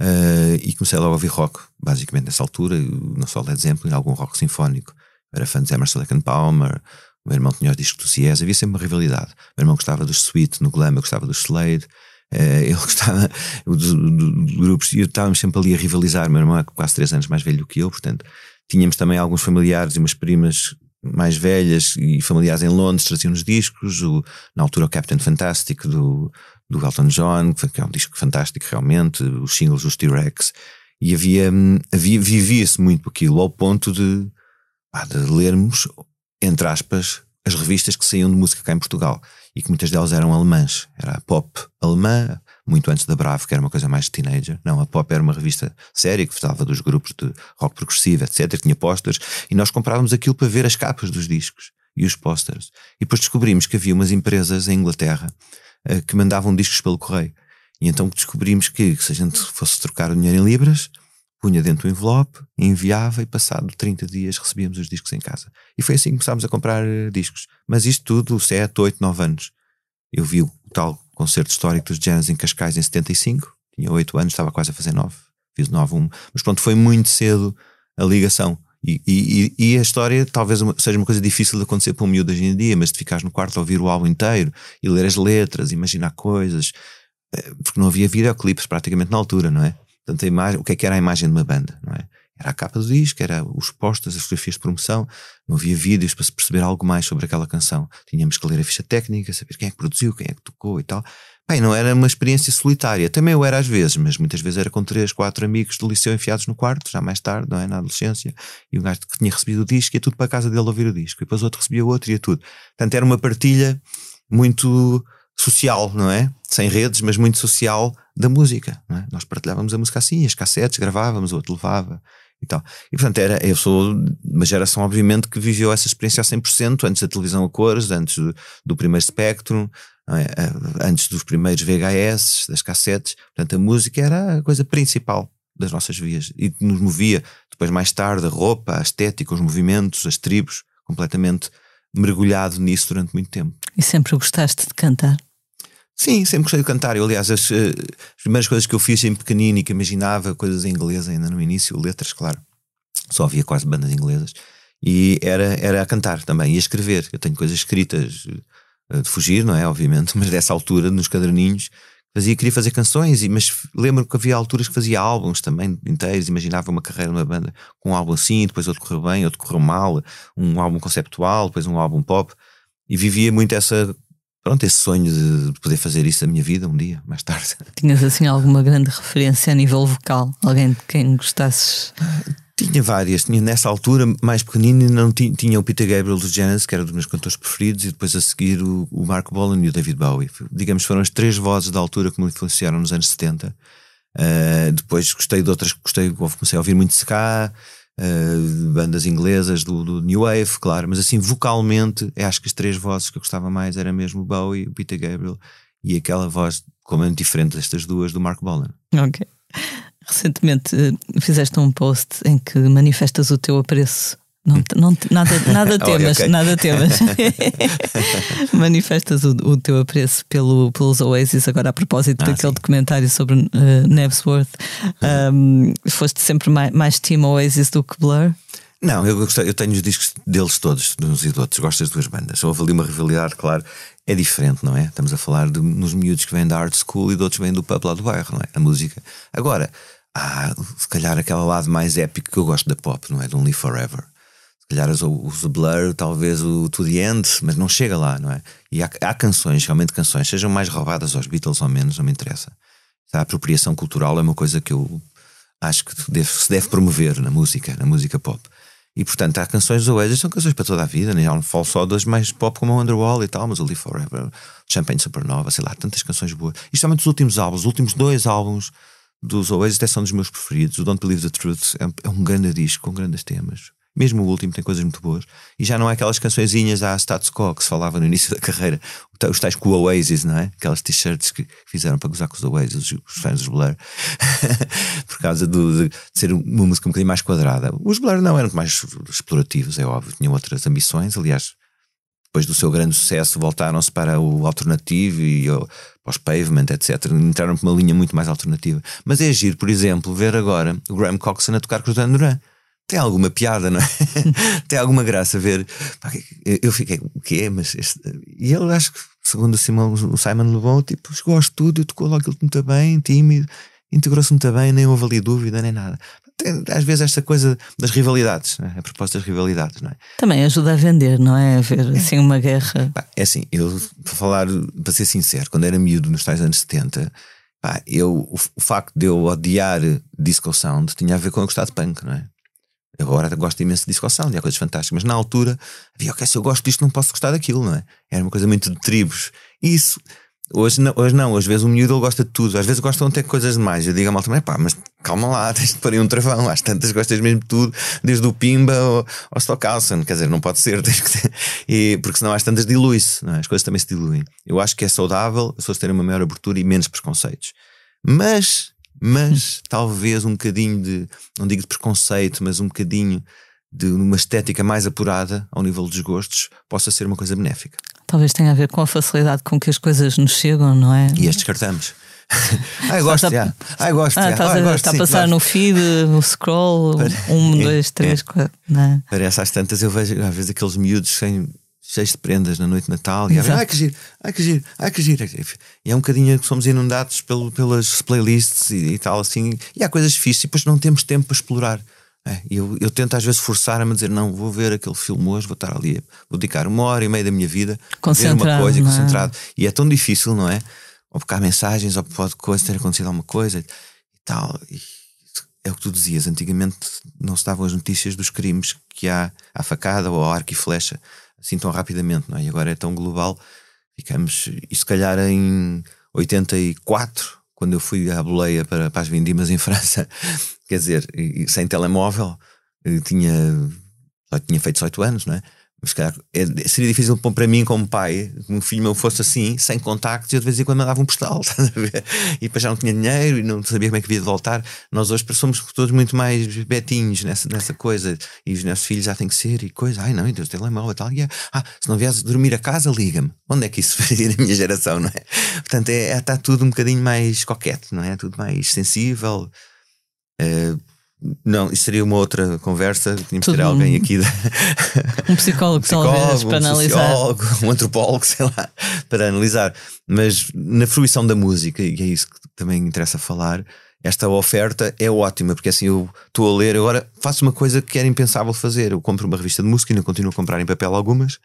B: Uh, e comecei logo a ouvir rock, basicamente nessa altura, não só Led Zeppelin, algum rock sinfónico. Era fã de Emerson Lake Palmer, o meu irmão tinha os discos do Ciez, havia sempre uma rivalidade. O meu irmão gostava dos Sweet no Glam, eu gostava dos Slade, uh, ele gostava dos do, grupos, e estávamos sempre ali a rivalizar. O meu irmão é quase 3 anos mais velho do que eu, portanto, tínhamos também alguns familiares e umas primas mais velhas e familiares em Londres traziam os discos, o, na altura o Captain Fantastic do, do Elton John, que é um disco fantástico realmente, os singles dos T-Rex, e havia, havia vivia-se muito aquilo, ao ponto de, pá, de lermos, entre aspas, as revistas que saíam de música cá em Portugal e que muitas delas eram alemãs. Era a pop alemã, muito antes da Bravo, que era uma coisa mais teenager. Não, a Pop era uma revista séria que falava dos grupos de rock progressivo, etc. Tinha posters e nós comprávamos aquilo para ver as capas dos discos e os posters. E depois descobrimos que havia umas empresas em Inglaterra uh, que mandavam discos pelo correio. E então descobrimos que se a gente fosse trocar o dinheiro em libras, punha dentro do envelope, enviava e passado 30 dias recebíamos os discos em casa. E foi assim que começámos a comprar uh, discos. Mas isto tudo, 7, 8, 9 anos. Eu vi o tal concerto histórico dos Genesis em Cascais em 75, tinha 8 anos, estava quase a fazer 9, fiz 9 1, mas pronto, foi muito cedo a ligação. E, e, e a história talvez seja uma coisa difícil de acontecer para um miúdo hoje em dia, mas de ficares no quarto a ouvir o álbum inteiro e ler as letras, imaginar coisas, eh, porque não havia videoclipes praticamente na altura, não é? Portanto, a imagem, o que é que era a imagem de uma banda, não é? Era a capa do disco, era os postos, as fotografias de promoção, não havia vídeos para se perceber algo mais sobre aquela canção. Tínhamos que ler a ficha técnica, saber quem é que produziu, quem é que tocou e tal. Bem, não era uma experiência solitária. Também eu era às vezes, mas muitas vezes era com três, quatro amigos do liceu enfiados no quarto, já mais tarde, não é? Na adolescência. E o gajo que tinha recebido o disco ia tudo para a casa dele ouvir o disco. E depois outro recebia outro e ia tudo. Portanto, era uma partilha muito social, não é? Sem redes, mas muito social da música. É? Nós partilhávamos a música assim, as cassetes, gravávamos, o outro levava e tal. E portanto, era, eu sou uma geração, obviamente, que viveu essa experiência a 100% antes da televisão a cores, antes do, do primeiro Spectrum, é? antes dos primeiros VHS, das cassetes. Portanto, a música era a coisa principal das nossas vias e nos movia. Depois, mais tarde, a roupa, a estética, os movimentos, as tribos, completamente mergulhado nisso durante muito tempo.
A: E sempre gostaste de cantar?
B: Sim, sempre gostei de cantar. Eu, aliás, as, eh, as, primeiras coisas que eu fiz em pequenino e que imaginava, coisas em inglês ainda no início, letras, claro. Só havia quase bandas inglesas. E era, era a cantar também e a escrever. Eu tenho coisas escritas eh, de fugir, não é? Obviamente, mas dessa altura, nos caderninhos, fazia, queria fazer canções, mas lembro que havia alturas que fazia álbuns também inteiros. Imaginava uma carreira numa banda com um álbum assim, depois outro correu bem, outro correu mal, um álbum conceptual, depois um álbum pop. E vivia muito essa pronto, esse sonho de poder fazer isso na minha vida um dia, mais tarde.
A: Tinhas assim alguma grande referência a nível vocal? Alguém de quem gostasses?
B: Tinha várias. Tinha nessa altura, mais pequenino, não tinha, tinha o Peter Gabriel dos Genesis, que era um dos meus cantores preferidos, e depois a seguir o, o Mark Bolan e o David Bowie. Digamos, foram as três vozes da altura que me influenciaram nos anos 70. Uh, depois gostei de outras, gostei, comecei a ouvir muito ska, uh, bandas inglesas do, do, New Wave, claro, mas assim, vocalmente, acho que as três vozes que eu gostava mais era mesmo o Bowie, o Peter Gabriel e aquela voz completamente diferente destas duas do Mark Bolan.
A: Ok. Recentemente eh, fizeste um post em que manifestas o teu apreço não, não, nada, nada temas, okay. nada temas. Manifestas o, o, teu apreço pelo, pelos Oasis, agora a propósito ah, daquele sim. documentário sobre uh, Nebsworth. Um, foste sempre mais, mais Team Oasis do que Blur?
B: Não, eu, gostei, eu tenho os discos deles todos, uns e de outros, gosto das duas bandas. Houve ali uma rivalidade, claro, é diferente, não é? Estamos a falar de nos miúdos que vêm da art school e de outros que vêm do pub lá do bairro, não é? A música. Agora, há se calhar aquele lado mais épico que eu gosto da pop, não é? De um Live Forever calhar os, os Blur, talvez o To The End, mas não chega lá, não é? E há, há canções, realmente canções, sejam mais roubadas aos Beatles ou menos, não me interessa. A apropriação cultural é uma coisa que eu acho que deve, se deve promover na música, na música pop. E portanto, há canções do Oasis, são canções para toda a vida, não falo só das mais pop como o Underwall e tal, mas o Live Forever, Champagne Supernova, sei lá, tantas canções boas. E somente os últimos álbuns, os últimos dois álbuns dos Oasis até são dos meus preferidos. O Don't Believe the Truth é, é um grande disco com grandes temas. Mesmo o último tem coisas muito boas. E já não é aquelas cançõezinhas à status quo que se falava no início da carreira. Os tais com o Oasis, não é? Aquelas t-shirts que fizeram para gozar com os Oasis, os fãs dos Blur. Por causa do, de ser uma música um bocadinho mais quadrada. Os Blur não eram mais explorativos, é óbvio. Tinham outras ambições. Aliás, depois do seu grande sucesso, voltaram-se para o alternativo e para os pavement, etc. Entraram para uma linha muito mais alternativa. Mas é agir, por exemplo, ver agora o Graham Coxon a tocar com o Dan Duran tem alguma piada, não é? tem alguma graça ver. Eu fiquei, o quê? Mas este... E ele, acho que, segundo o Simon, o Simon levou, tipo, chegou ao estúdio, tocou logo aquilo muito bem, tímido, integrou-se muito bem, nem houve ali dúvida, nem nada. Tem, às vezes esta coisa das rivalidades, é? a propósito das rivalidades, não é?
A: Também ajuda a vender, não é? A ver assim uma guerra.
B: é assim, eu, para falar, para ser sincero, quando era miúdo nos tais anos 70, pá, eu, o, o facto de eu odiar disco sound tinha a ver com eu gostar de punk, não é? Agora gosto imenso de disco sound e há coisas fantásticas, mas na altura havia, ok, se eu gosto disto, não posso gostar daquilo, não é? Era uma coisa muito de tribos. E isso, hoje não, hoje não, às vezes o miúdo gosta de tudo, às vezes gostam até coisas demais. Eu digo a malta, pá, mas calma lá, tens de parir um travão, às tantas gostas mesmo de tudo, desde o Pimba ao, ao Stockhausen, quer dizer, não pode ser, tens que ter, e, porque senão às tantas dilui-se, é? as coisas também se diluem. Eu acho que é saudável as pessoas terem uma maior abertura e menos preconceitos. Mas mas talvez um bocadinho de, não digo de preconceito, mas um bocadinho de uma estética mais apurada ao nível dos gostos possa ser uma coisa benéfica.
A: Talvez tenha a ver com a facilidade com que as coisas nos chegam, não é?
B: E as descartamos. Ai, gosto, já. Ai, gosto,
A: ah, estás a, gosto, está a passar sim, no feed, no scroll, um, dois, três, é. quatro. Não é?
B: Parece às tantas, eu vejo às vezes aqueles miúdos sem cheios de prendas na noite de Natal e ai que giro, ai que giro, ai que giro. E é um bocadinho que somos inundados pelo, pelas playlists e, e, tal assim. E há coisas difíceis e depois não temos tempo para explorar. É, eu, eu tento às vezes forçar-me a dizer: não, vou ver aquele filme hoje, vou estar ali, vou dedicar uma hora e meia da minha vida a ver uma coisa e é? concentrado. E é tão difícil, não é? Ou porque há mensagens, ou pode coisa, ter acontecido alguma coisa e tal. E é o que tu dizias, antigamente não se davam as notícias dos crimes que há à facada ou ao arco e flecha assim tão rapidamente, não é? E agora é tão global. Ficamos, e se calhar em 84, quando eu fui à boleia para, para as vindimas em França, quer dizer, sem telemóvel, tinha, já tinha feito 18 anos, não é? Mas calhar, é, seria difícil para mim, como pai, que um filho meu fosse assim, sem contactos, e eu de vez em quando mandava um postal, e depois já não tinha dinheiro e não sabia como é que havia de voltar. Nós hoje somos todos muito mais betinhos nessa, nessa coisa, e os nossos filhos já têm que ser, e coisa, ai não, Deus, telemóvel e tal. E é, ah, se não vies dormir a casa, liga-me. Onde é que isso fazia na minha geração, não é? Portanto, é, é, está tudo um bocadinho mais coquete, não é? Tudo mais sensível. É, não, isso seria uma outra conversa. Tínhamos que ter alguém aqui. De...
A: Um psicólogo, um psicólogo talvez, para um analisar.
B: Um antropólogo, sei lá, para analisar. Mas na fruição da música, e é isso que também interessa falar, esta oferta é ótima, porque assim eu estou a ler, agora faço uma coisa que era impensável fazer. Eu compro uma revista de música, ainda continuo a comprar em papel algumas,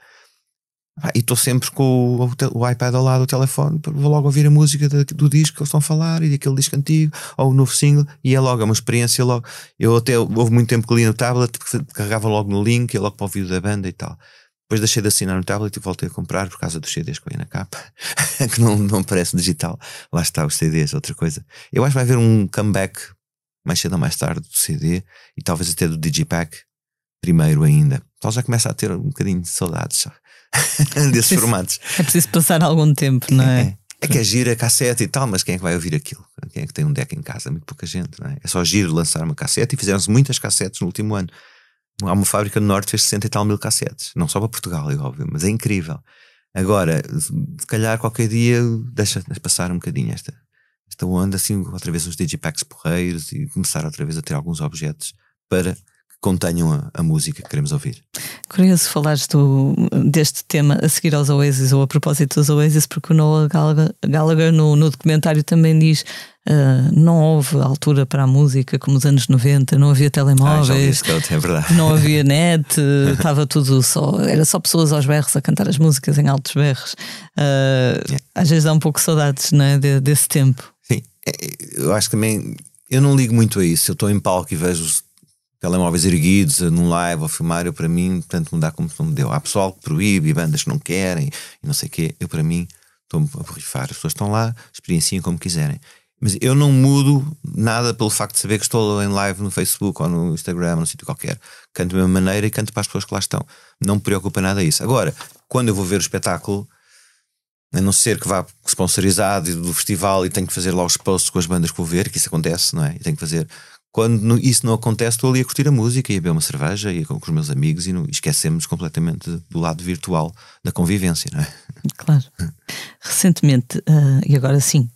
B: ah, e estou sempre com o, o, iPad ao lado do telefone, vou logo ouvir a música do, disco que eles estão a falar e daquele disco antigo, ou o novo single, e é logo, é uma experiência logo. Eu até houve muito tempo que li no tablet, carregava logo no link, ia logo para o vídeo da banda e tal. Depois deixei de assinar no tablet e voltei a comprar por causa dos CDs que vem na capa, que não, não parece digital. Lá está os CDs, outra coisa. Eu acho que vai haver um comeback mais cedo ou mais tarde, do CD e talvez até do Digipack primeiro ainda. Então já começa a ter um bocadinho de saudades desses
A: é
B: formatos.
A: É preciso passar algum tempo, não é?
B: é. É que é gira a cassete e tal, mas quem é que vai ouvir aquilo? Quem é que tem um deck em casa? Muito pouca gente, não é? É só giro lançar uma cassete e fizeram-se muitas cassetes no último ano. Há uma fábrica no Norte que fez 60 e tal mil cassetes. Não só para Portugal, é óbvio, mas é incrível. Agora, se calhar qualquer dia deixa, deixa passar um bocadinho esta, esta onda, assim, outra vez uns digipacks porreiros e começar outra vez a ter alguns objetos para contenham a, a, música que queremos ouvir.
A: Curioso falares do, deste tema a seguir aos Oasis ou a propósito dos Oasis, porque o Noah Gallagher no, no documentário também diz uh, não houve altura para a música como nos anos 90, não havia telemóveis,
B: ah, é verdade.
A: não havia net, estava tudo só, era só pessoas aos berros a cantar as músicas em altos berros. Uh, yeah. Às vezes dá um pouco saudades não é, de, desse tempo.
B: Sim, é, eu acho que também eu não ligo muito a isso. Eu estou em palco e vejo telemóveis erguidos num live ou filmar, para mim, tanto me dá como não me deu. Há pessoal que proíbe bandas que não querem e não sei o quê. Eu para mim estou-me a borrifar. As pessoas estão lá, experienciem como quiserem. Mas eu não mudo nada pelo facto de saber que estou em live no Facebook ou no Instagram, num sítio qualquer. Canto da mesma maneira e canto para as pessoas que lá estão. Não me preocupa nada isso. Agora, quando eu vou ver o espetáculo, a não ser que vá sponsorizado do festival e tenho que fazer lá os posts com as bandas que vou ver, que isso acontece, não é? E tenho que fazer quando isso não acontece, estou ali a curtir a música e a beber uma cerveja e com, os meus amigos e, esquecemos completamente do lado virtual da convivência, não é?
A: Claro. Recentemente, uh, e agora sim,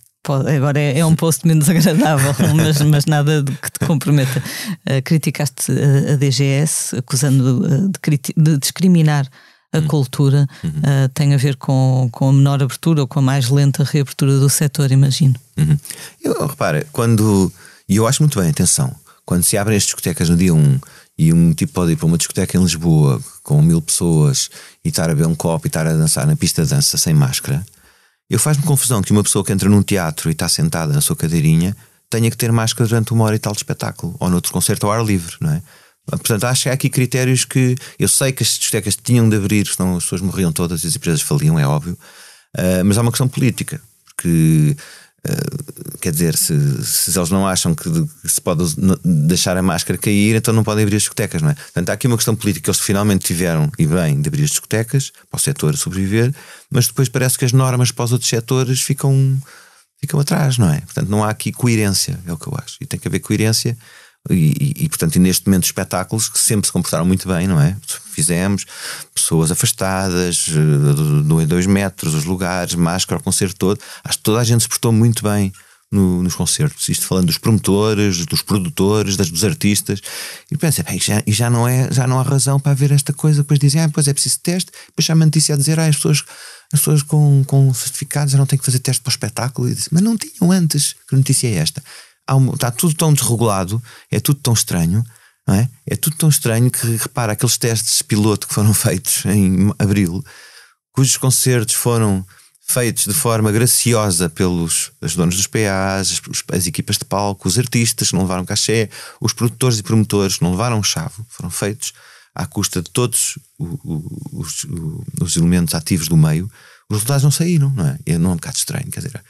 A: agora é, é, um post menos agradável, mas, mas nada que te comprometa. Uh, criticaste a, a, DGS acusando uh, de, de, discriminar a uhum. cultura, uhum. tem a ver com, com a menor abertura ou com a mais lenta reabertura do setor, imagino.
B: Uhum. Eu, repara, quando e eu acho muito bem, atenção, quando se abrem as discotecas no dia 1 e um tipo pode ir para uma discoteca em Lisboa com mil pessoas e estar a beber um copo e estar a dançar na pista de dança sem máscara, eu faz-me confusão que uma pessoa que entra num teatro e está sentada na sua cadeirinha tenha que ter máscara durante uma hora e tal de espetáculo, ou noutro concerto ao ar livre, não é? Portanto, acho que há aqui critérios que eu sei que as discotecas tinham de abrir, senão as pessoas morriam todas e as empresas faliam, é óbvio, uh, mas há uma questão política, porque Uh, quer dizer, se, se, eles não acham que, que, se pode deixar a máscara cair, então não podem abrir as discotecas, não é? Portanto, há aqui uma questão política. Eles finalmente tiveram, e bem, de abrir as discotecas para o setor sobreviver, mas depois parece que as normas para os outros setores ficam, ficam atrás, não é? Portanto, não há aqui coerência, é o que eu acho. E tem que haver coerência e, e, portanto, e neste momento, espetáculos que sempre se comportaram muito bem, não é? Fizemos pessoas afastadas, eh, dois metros, os lugares, máscara, o concerto todo. Acho que toda a gente se portou muito bem no, nos concertos. Isto falando dos promotores, dos produtores, das, dos artistas. E pensa, bem, já, e já não, é, já não há razão para haver esta coisa. Depois dizem, ah, pois é preciso teste. Depois a notícia a dizer, ah, as pessoas, as pessoas com, com certificados já não têm que fazer teste para o espetáculo. E disse, mas não tinham antes. Que notícia é esta? Está tudo tão desregulado, é tudo tão estranho, não é? É tudo tão estranho que, repara, aqueles testes piloto que foram feitos em abril, cujos concertos foram feitos de forma graciosa pelos os donos dos PAs, as, as, equipas de palco, os artistas que não levaram cachê, os produtores e promotores que não levaram chave, foram feitos à custa de todos os, os, os elementos ativos do meio, os resultados não saíram, não é? É um bocado estranho, quer dizer,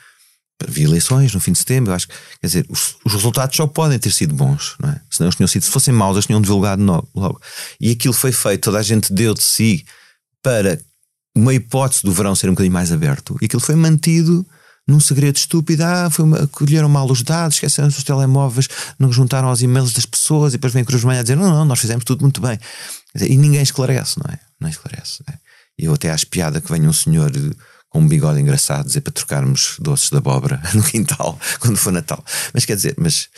B: havia eleições no fim de setembro. Acho que, quer dizer, os, os, resultados só podem ter sido bons, não é? Senão eles tinham sido, se fossem maus, eles tinham divulgado logo. E aquilo foi feito, toda a gente deu de si para uma hipótese do verão ser um bocadinho mais aberto. E aquilo foi mantido num segredo estúpido. Ah, foi uma, colheram mal os dados, esqueceram os telemóveis, não juntaram aos e-mails das pessoas e depois vem Cruz Manhã a dizer: não, não, nós fizemos tudo muito bem. E ninguém esclarece, não é? Não esclarece. É? Eu até acho piada que venha um senhor um bigode engraçado, dizer para trocarmos doces de abóbora no quintal quando for Natal. Mas quer dizer, mas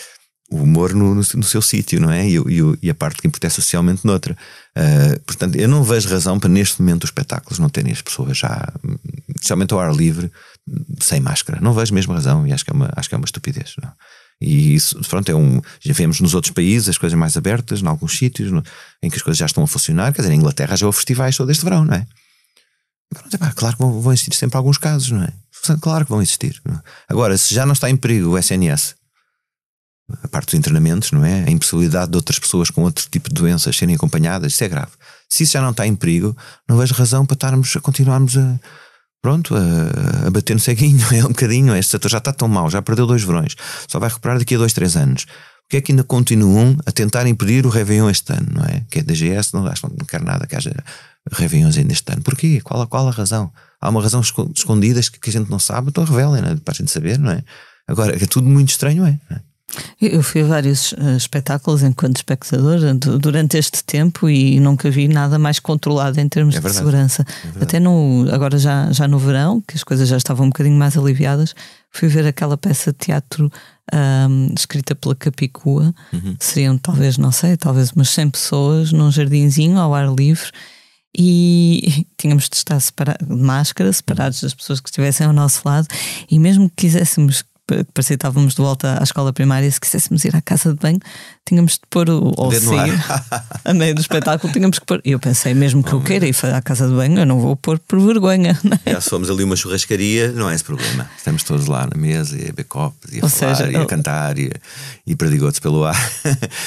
B: o humor no, no, no seu sítio, não é? E, e, e, a parte que importa socialmente noutra. Uh, portanto, eu não vejo razão para neste momento os espetáculos não terem as pessoas já, especialmente ao ar livre, sem máscara. Não vejo mesmo razão e acho que é uma, acho que é uma estupidez. Não? E isso, pronto, é um. Já vemos nos outros países as coisas mais abertas, em alguns sítios, no, em que as coisas já estão a funcionar. Quer dizer, em Inglaterra já houve festivais todo este verão, não é? Claro que vão, vão existir sempre alguns casos, não é? Claro que vão existir. Agora, se já não está em perigo o SNS, a parte dos internamentos, não é? A impossibilidade de outras pessoas com outro tipo de doenças serem acompanhadas, isso é grave. Se isso já não está em perigo, não vejo razão para estarmos a continuarmos a, pronto, a, a bater no ceguinho, é um bocadinho. Este setor já está tão mal, já perdeu dois verões, só vai recuperar daqui a dois, três anos. porque é que ainda continuam a tentar impedir o Réveillon este ano, não é? Que é DGS, não, acho, não quer nada que haja Réveillons ainda este ano. Porquê? Qual, qual a razão? Há uma razão escondida que a gente não sabe, então revelem, é? para a gente saber, não é? Agora, é tudo muito estranho, é? é?
A: Eu fui a vários uh, espetáculos enquanto espectador durante este tempo e nunca vi nada mais controlado em termos é de segurança. É Até no, agora já, já no verão, que as coisas já estavam um bocadinho mais aliviadas, fui ver aquela peça de teatro um, escrita pela Capicua. Uhum. Seriam talvez, não sei, talvez umas 100 pessoas num jardinzinho ao ar livre e tínhamos de estar separados, de máscara, separados das pessoas que estivessem ao nosso lado, e mesmo que quiséssemos parecia que estávamos de volta à escola primária, se quiséssemos ir à casa de banho, tínhamos de pôr o ou sair a meio do espetáculo, tínhamos que pôr. E eu pensei, mesmo que eu queira ir à casa de banho, eu não vou pôr por vergonha.
B: É? Já se fomos ali uma churrascaria, não é esse problema. Estamos todos lá na mesa e a beber copos e a ou falar seja, e a eu... cantar e, e perdigotes pelo ar.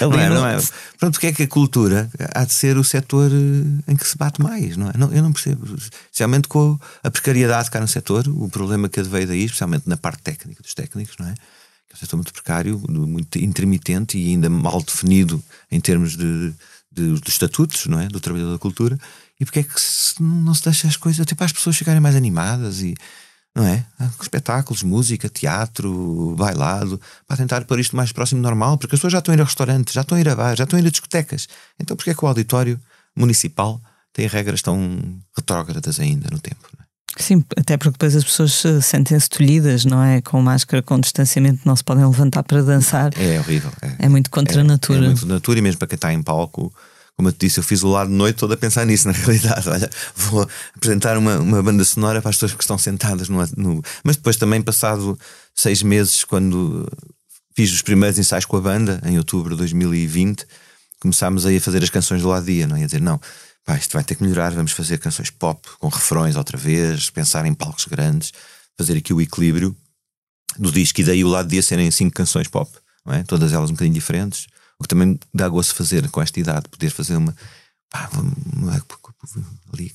B: não é, não é? Pronto, porque é que a cultura há de ser o setor eh, em que se bate mais, não é? Não, eu não percebo. Especialmente com a precariedade cá no setor, o problema que veio daí, especialmente na parte técnica dos técnicos, não é? Que é um setor muito precário, muito intermitente e ainda mal definido em termos de, de, de estatutos, não é? Do trabalhador da cultura. E porque é que se, não se deixa as coisas, até para as pessoas ficarem mais animadas e, não é? Espetáculos, música, teatro, bailado, para tentar pôr isto mais próximo do normal, porque as pessoas já estão a ir a restaurantes, já estão a ir a bares, já estão a ir a discotecas. Então porque é que o auditório municipal tem regras tão retrógradas ainda no tempo? É?
A: Sim, até porque depois as pessoas sentem-se tolhidas, não é? Com máscara, com distanciamento, não se podem levantar para dançar.
B: É horrível.
A: É, é muito contra
B: é,
A: a natura. É
B: muito natura e mesmo para quem está em palco, como eu te disse, eu fiz o lado de noite todo a pensar nisso, na realidade. Olha, vou apresentar uma, uma banda sonora para as pessoas que estão sentadas no, no. Mas depois também, passado seis meses, quando fiz os primeiros ensaios com a banda, em outubro de 2020, começámos aí a fazer as canções do lado dia, não é? A dizer, não pá, isto vai ter que melhorar, vamos fazer canções pop com refrões outra vez, pensar em palcos grandes, fazer aqui o equilíbrio do disco e daí o lado de serem cinco canções pop, é? todas elas um bocadinho diferentes, o que também dá gosto fazer com esta idade, poder fazer uma, pá, uma ali,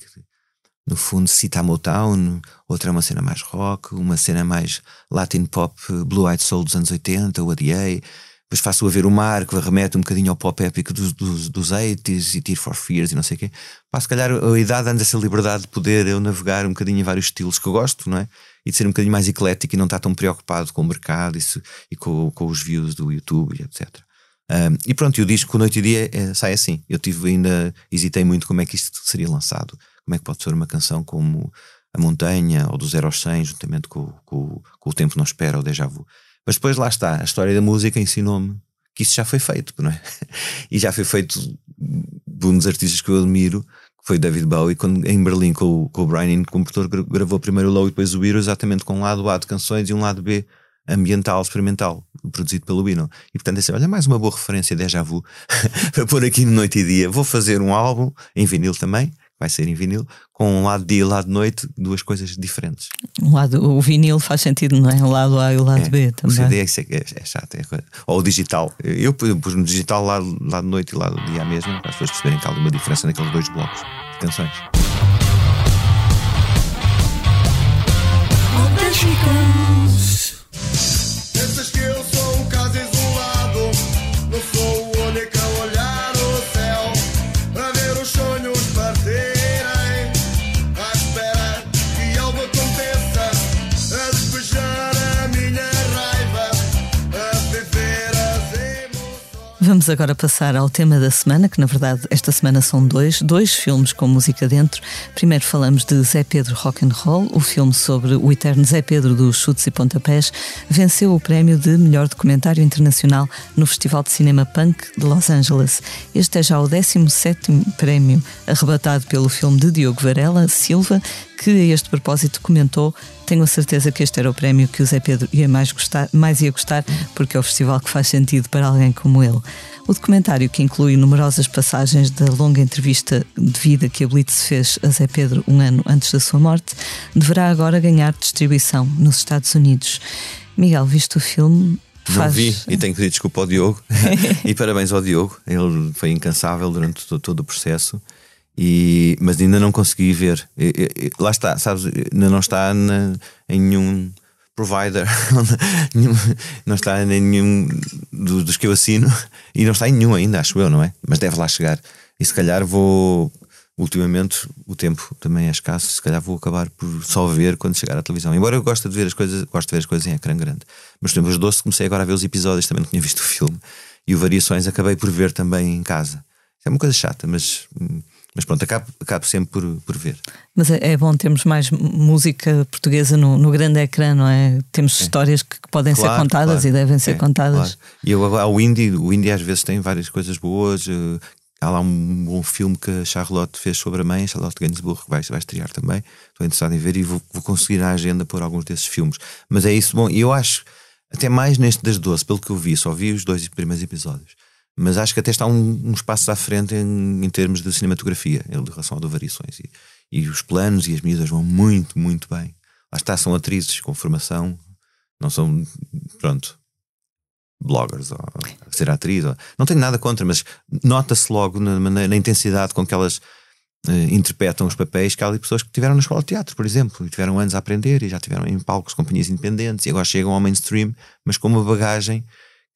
B: no fundo cita Motown, outra é uma cena mais rock, uma cena mais Latin pop, Blue Eyed Soul dos anos 80, o ADA, depois faço a ver o mar, que remete um bocadinho ao pop épico dos, dos, dos 80s e Tear for Fears e não sei o quê. Pá, se calhar a idade dá essa liberdade de poder eu navegar um bocadinho em vários estilos que eu gosto, não é? E de ser um bocadinho mais eclético e não estar tão preocupado com o mercado e, se, e com, com, os views do YouTube e etc. Um, e pronto, e o disco Noite e Dia é, sai assim. Eu tive ainda, hesitei muito como é que isto seria lançado. Como é que pode ser uma canção como A Montanha ou do Zero aos 100, juntamente com, com, com O Tempo Não Espera ou Déjà Vu. Mas depois lá está, a história da música ensinou-me que isso já foi feito, não é? E já foi feito por um dos artistas que eu admiro, que foi David Bowie, quando em Berlim com, com o Brian, o compositor gravou primeiro o Low e depois o Hero, exatamente com um lado A de canções e um lado B ambiental, experimental, produzido pelo Hino. E portanto, esse, olha, mais uma boa referência déjà vu para pôr aqui no Noite e Dia. Vou fazer um álbum em vinil também, vai ser em vinil, com um lado dia e lado noite, duas coisas diferentes.
A: Um lado, o vinil faz sentido, não é? O lado A e o lado
B: é,
A: B também.
B: O CD é, é, é chato. É Ou o digital. Eu pus no digital lado, lado noite e lado dia mesmo, para as pessoas perceberem que há alguma diferença naqueles dois blocos de canções.
A: Vamos agora passar ao tema da semana, que na verdade esta semana são dois, dois filmes com música dentro. Primeiro falamos de Zé Pedro Rock and Roll, o filme sobre o eterno Zé Pedro dos Chutes e Pontapés, venceu o prémio de melhor documentário internacional no Festival de Cinema Punk de Los Angeles. Este é já o 17º prémio arrebatado pelo filme de Diogo Varela Silva, que a este propósito comentou tenho a certeza que este era o prémio que o Zé Pedro ia mais, gostar, mais ia gostar, porque é o festival que faz sentido para alguém como ele. O documentário, que inclui numerosas passagens da longa entrevista de vida que a Blitz fez a Zé Pedro um ano antes da sua morte, deverá agora ganhar distribuição nos Estados Unidos. Miguel, viste o filme?
B: Não Faz... vi e tenho que pedir desculpa ao Diogo e parabéns ao Diogo. Ele foi incansável durante todo, todo o processo. E, mas ainda não consegui ver. E, e, lá está, sabes? Ainda não está na, em nenhum provider, não está em nenhum dos que eu assino e não está em nenhum ainda, acho eu, não é? Mas deve lá chegar. E se calhar vou. Ultimamente o tempo também é escasso, se calhar vou acabar por só ver quando chegar à televisão. Embora eu goste de ver as coisas, gosto de ver as coisas em ecrã grande. Mas por exemplo, os comecei agora a ver os episódios, também não tinha visto o filme. E o Variações acabei por ver também em casa. É uma coisa chata, mas hum, mas pronto, acabo, acabo sempre por, por ver.
A: Mas é, é bom termos mais música portuguesa no, no grande ecrã, não é? Temos é. histórias que, que podem claro, ser contadas claro. e devem ser é, contadas. Claro.
B: E eu, o Indie, o Indie às vezes tem várias coisas boas. Uh, há lá um bom filme que a Charlotte fez sobre a mãe, Charlotte Gainsbourg, que vai, vai estrear também. Estou interessado em ver e vou, vou conseguir na agenda pôr alguns desses filmes. Mas é isso, bom, e eu acho, até mais neste das 12, pelo que eu vi, só vi os dois primeiros episódios mas acho que até está um, espaço à frente em, em, termos de cinematografia, em relação a do Variações. E, e, os planos e as miúdas vão muito, muito bem. Lá está, são atrizes com formação, não são, pronto, bloggers ou ser atriz. Ou, não tenho nada contra, mas nota-se logo na, na, na, intensidade com que elas uh, interpretam os papéis que há ali pessoas que tiveram na escola de teatro, por exemplo, e tiveram anos a aprender e já tiveram em palcos, companhias independentes e agora chegam ao mainstream, mas com uma bagagem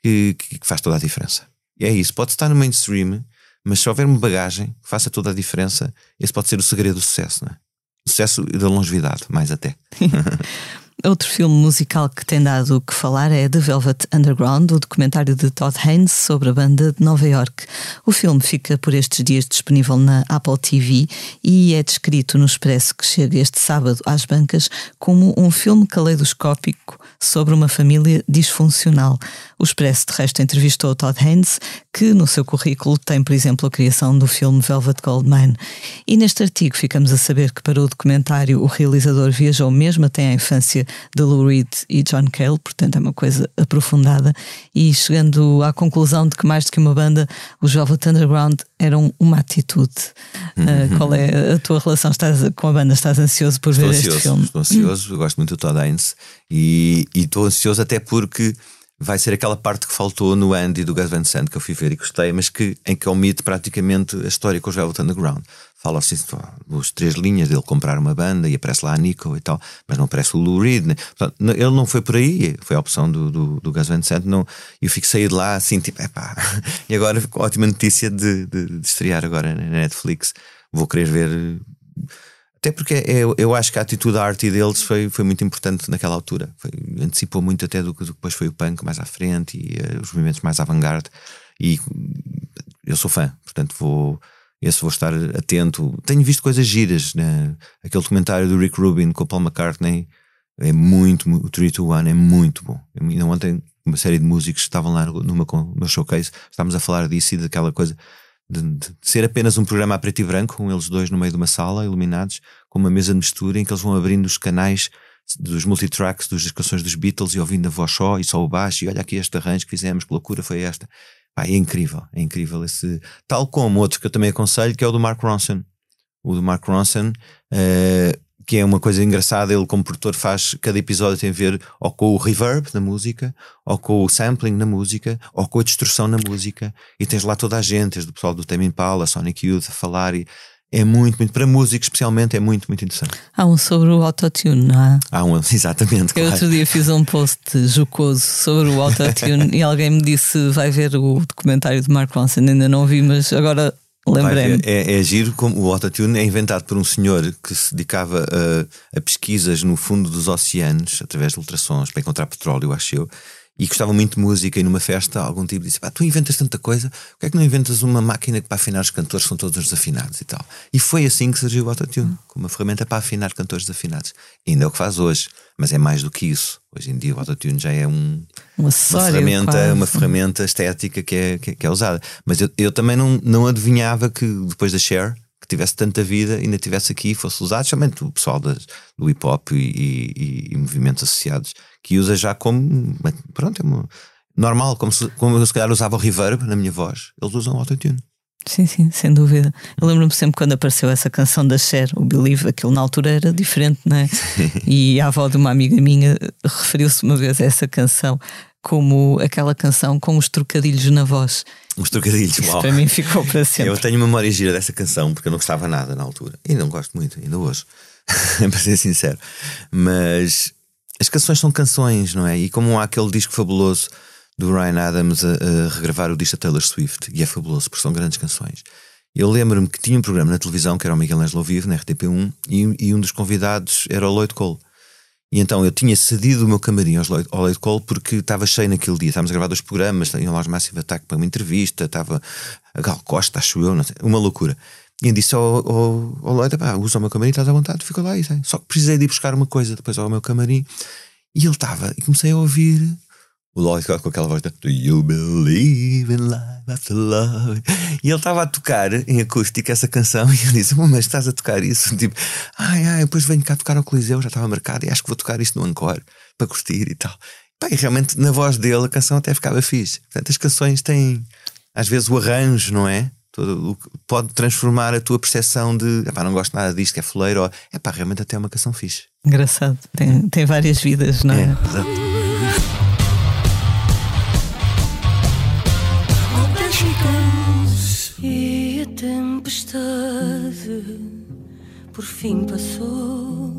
B: que, que faz toda a diferença. E é isso, pode estar no mainstream, mas se houver uma bagagem que faça toda a diferença, esse pode ser o segredo do sucesso, não é? Sucesso e da longevidade, mais até.
A: Outro filme musical que tem dado o que falar é The Velvet Underground, o documentário de Todd Haynes sobre a banda de Nova York. O filme fica por estes dias disponível na Apple TV e é descrito no Expresso que chega este sábado às bancas como um filme caleidoscópico sobre uma família disfuncional. O Expresso, de resto, entrevistou Todd Haynes, que no seu currículo tem, por exemplo, a criação do filme Velvet Goldmine. E neste artigo ficamos a saber que para o documentário o realizador viajou mesmo até à infância de Lou Reed e John Cale, portanto é uma coisa aprofundada, e chegando à conclusão de que mais do que uma banda, os Velvet Underground eram uma atitude. Uh, qual é a tua relação estás, com a banda? Estás ansioso por
B: estou
A: ver
B: ansioso,
A: este filme?
B: Estou ansioso, gosto muito do Todd Haynes e, e estou ansioso até porque vai ser aquela parte que faltou no Andy do Gus Van Sant que eu fui ver e gostei, mas que, em que omite praticamente a história com os Velvet Underground. Fala assim, as três linhas dele comprar uma banda e aparece lá a Nico e tal, mas não aparece o Lou Reed. Né? Portanto, ele não foi por aí, foi a opção do, do, do Gus Van Sant. Não, eu fico sair de lá assim, tipo, epá. E agora, ótima notícia de, de, de estrear agora na Netflix. Vou querer ver até porque eu, eu acho que a atitude da arte deles foi, foi muito importante naquela altura. Foi, antecipou muito até do que depois foi o punk mais à frente e uh, os movimentos mais avant-garde. E eu sou fã, portanto vou. Esse vou estar atento. Tenho visto coisas giras, né? aquele documentário do Rick Rubin com o Paul McCartney é muito, o 3 to 1 é muito bom. Ainda ontem, uma série de músicos estavam lá numa, no showcase, estávamos a falar disso e daquela coisa de, de, ser apenas um programa a preto e branco, com eles dois no meio de uma sala, iluminados, com uma mesa de mistura em que eles vão abrindo os canais dos multitracks das canções dos Beatles e ouvindo a voz só e só o baixo, e olha aqui este arranjo que fizemos, que loucura foi esta. Pá, é incrível, é incrível esse. Tal como outro que eu também aconselho, que é o do Mark Ronson. O do Mark Ronson, uh, que é uma coisa engraçada, ele como produtor faz, cada episódio tem a ver ou com o reverb na música, ou com o sampling na música, ou com a distorção na música, e tens lá toda a gente, desde o pessoal do Tame Impala, Sonic Youth a falar, e é muito, muito, para músicos especialmente, é muito, muito interessante.
A: Há um sobre o autotune, não é?
B: Há um, exatamente.
A: Eu
B: claro.
A: outro dia fiz um post jocoso sobre o autotune e alguém me disse: vai ver o documentário de Mark Ronson, ainda não vi, mas agora Lembrei-me.
B: É, é, giro como o autotune é inventado por um senhor que se dedicava a, a, pesquisas no fundo dos oceanos, através de ultrassons, para encontrar petróleo, acho eu, e gostava muito de música. E numa festa, algum tipo disse: Pá, tu inventas tanta coisa, por que é que não inventas uma máquina que para afinar os cantores são todos desafinados e tal? E foi assim que surgiu o autotune, como uma ferramenta para afinar cantores desafinados. E ainda é o que faz hoje, mas é mais do que isso. Hoje em dia o autotune já é um, uma ferramenta, quase. uma ferramenta estética que é, que, que é usada. Mas eu, eu também não, não adivinhava que depois da Share que tivesse tanta vida ainda tivesse aqui fosse usado, somente o pessoal das, do hip hop e, e, e, movimentos associados que usa já como pronto, é uma, normal, como se, como eu se calhar usava o reverb na minha voz, eles usam autotune.
A: Sim, sim, sem dúvida. Eu lembro-me sempre quando apareceu essa canção da Cher, o Believe, aquilo na altura era diferente, não é? E a avó de uma amiga minha referiu-se uma vez a essa canção como aquela canção com os trocadilhos na voz.
B: Os trocadilhos,
A: Isso para mim ficou para sempre.
B: Eu tenho memória gira dessa canção porque eu não gostava nada na altura. E não gosto muito, ainda hoje, para ser sincero. Mas as canções são canções, não é? E como há aquele disco fabuloso do Ryan Adams a, a regravar o disco da Taylor Swift, e é fabuloso porque são grandes canções. Eu lembro-me que tinha um programa na televisão que era o Miguel Ângelo Vivo, na RTP1, e, e, um dos convidados era o Lloyd Cole. E então eu tinha cedido o meu camarim ao Lloyd, ao Lloyd Cole porque estava cheio naquele dia. Estávamos a gravar dois programas, tinha lá os Massive Attack para uma entrevista, estava a Gal Costa, acho eu, sei, uma loucura. E eu disse ao, ao, ao Lloyd: pá, usa o meu camarim, estás à vontade, fica lá. E, só que precisei de ir buscar uma coisa depois ao meu camarim. E ele estava, e comecei a ouvir o Lloyd com aquela voz de Do you believe in life after love? E ele estava a tocar em acústica essa canção e eu disse: Mas estás a tocar isso? Tipo, ai, ai, depois venho cá tocar ao Coliseu, já estava marcado e acho que vou tocar isto no Encore para curtir e tal. Pá, e realmente na voz dele a canção até ficava fixe. Portanto, as canções têm às vezes o arranjo, não é? Todo, pode transformar a tua percepção de pá, não gosto nada disto, que é fuleiro, ou é pá, realmente até é uma canção fixe.
A: Engraçado, tem, tem várias vidas, não é? é exato.
D: Tempestade por fim passou.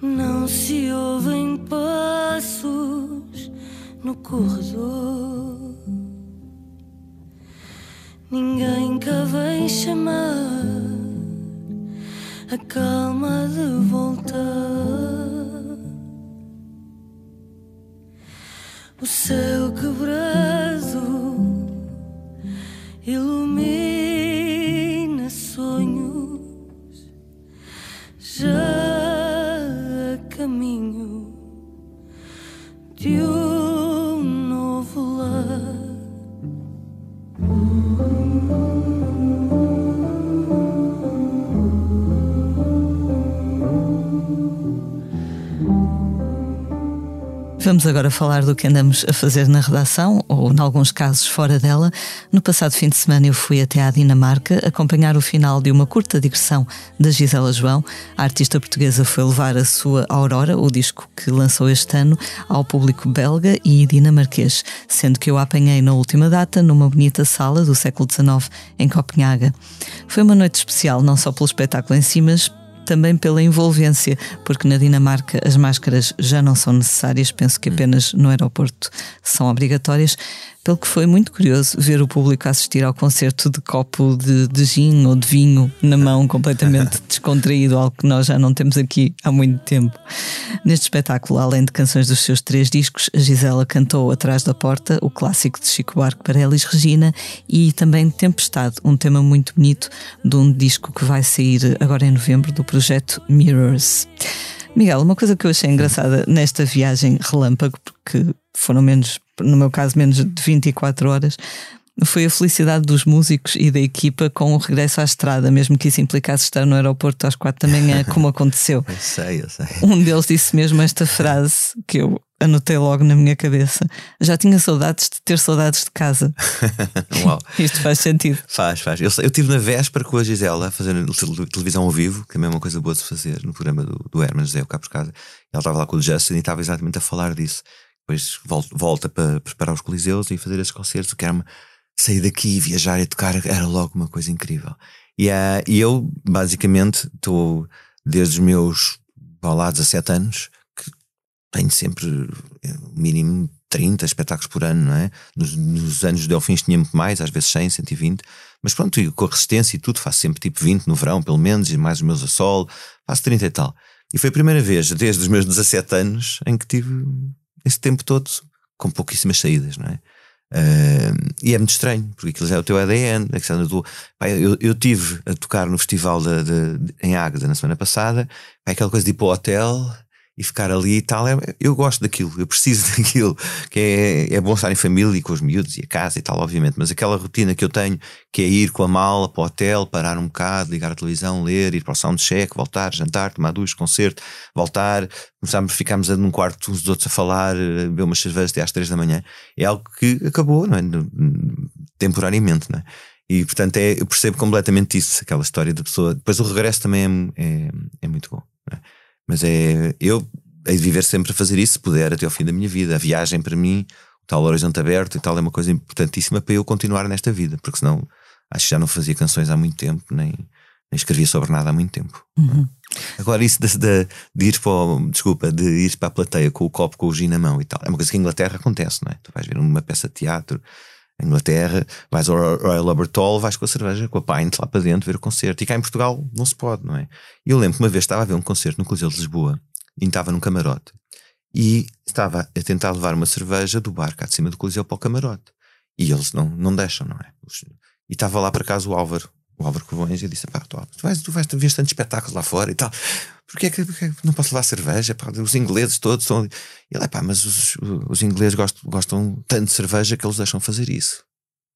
D: Não se ouvem passos no corredor. Ninguém cá vem chamar a calma de voltar. O céu quebrado ilumina sonhos já a caminho de um novo lar.
A: Vamos agora falar do que andamos a fazer na redação, ou, em alguns casos, fora dela. No passado fim de semana, eu fui até à Dinamarca acompanhar o final de uma curta digressão da Gisela João. A artista portuguesa foi levar a sua Aurora, o disco que lançou este ano, ao público belga e dinamarquês, sendo que eu a apanhei na última data numa bonita sala do século XIX em Copenhaga. Foi uma noite especial, não só pelo espetáculo em si, mas também pela envolvência, porque na Dinamarca as máscaras já não são necessárias, penso que apenas no aeroporto são obrigatórias, pelo que foi muito curioso ver o público assistir ao concerto de copo de, de gin ou de vinho na mão, completamente descontraído, algo que nós já não temos aqui há muito tempo. Neste espetáculo, além de canções dos seus três discos, a Gisela cantou Atrás da Porta, o clássico de Chico Barco para Elis Regina, e também Tempestade, um tema muito bonito de um disco que vai sair agora em novembro do projeto Mirrors. Miguel, uma coisa que eu achei engraçada nesta viagem relâmpago, porque foram menos no meu caso, menos de 24 horas, foi a felicidade dos músicos e da equipa com o regresso à estrada, mesmo que isso implicasse estar no aeroporto às quatro da manhã, como aconteceu.
B: eu sei, eu sei.
A: Um deles disse mesmo esta frase que eu anotei logo na minha cabeça. Já tinha saudades de ter saudades de casa.
B: Uau.
A: Isto faz sentido.
B: Faz, faz. Eu, eu tive na véspera com a Gisela a fazer televisão ao vivo, que é mesmo uma coisa boa de fazer no programa do, do Herman José, o Cá por Casa. Ela estava lá com o Justin e estava exatamente a falar disso depois volta para preparar os coliseus e fazer esses concertos, que era uma, sair daqui, viajar e tocar, era logo uma coisa incrível. E, uh, e eu, basicamente, estou desde os meus lá 17 anos, que tenho sempre eh, mínimo 30 espetáculos por ano, não é? Nos, nos anos de Delfins tinha muito mais, às vezes 100, 120, mas pronto, e com a resistência e tudo, faço sempre tipo 20 no verão, pelo menos, e mais os meus a sol, faço 30 e tal. E foi a primeira vez, desde os meus 17 anos, em que tive esse tempo todo com pouquíssimas saídas, não é? Uh, e é muito estranho, porque aquilo já é o teu ADN. A questão do, eu, eu tive a tocar no festival de, de, de, em Águeda na semana passada, pá, aquela coisa de ir para o hotel e ficar ali e tal. É, eu gosto daquilo, eu preciso daquilo. Que é, é bom estar em família e com os miúdos e a casa e tal, obviamente. Mas aquela rotina que eu tenho, que é ir com a mala para o hotel, parar um bocado, ligar a televisão, ler, ir para o soundcheck, voltar, jantar, tomar duas, concerto, voltar, começarmos, ficámos num quarto uns dos outros a falar, a beber umas cervejas até às três da manhã. É algo que acabou, não é? Temporariamente, não é? E portanto é, eu percebo completamente isso, aquela história da pessoa. Depois o regresso também é, é, é muito bom. É? Mas é. Eu hei de viver sempre a fazer isso, se puder, até ao fim da minha vida. A viagem para mim, o tal horizonte aberto e tal, é uma coisa importantíssima para eu continuar nesta vida, porque senão acho que já não fazia canções há muito tempo, nem, Nem escrevia sobre nada há muito tempo.
A: Uhum.
B: Agora, isso de, de, de, ir para o, desculpa, de ir para a plateia com o copo com o gin na mão e tal, é uma coisa que em Inglaterra acontece, não é? Tu vais ver uma peça de teatro em Inglaterra, vais ao Royal Albert Hall, vais com a cerveja, com a pint lá para dentro ver o concerto. E cá em Portugal não se pode, não é? Eu lembro que uma vez estava a ver um concerto no Coliseu de Lisboa e estava num camarote e estava a tentar levar uma cerveja do bar cá de cima do Coliseu para o camarote. E eles não, não deixam, não é? E estava lá para casa o Álvaro, o Álvaro Covões, e disse: Pá, tu, tu vais, tu vais ver tantos espetáculos lá fora e tal. Porquê é que, porquê é que não posso levar cerveja? Pá, os ingleses todos estão. E ele é pá, mas os, os ingleses gostam, gostam tanto de cerveja que eles deixam fazer isso.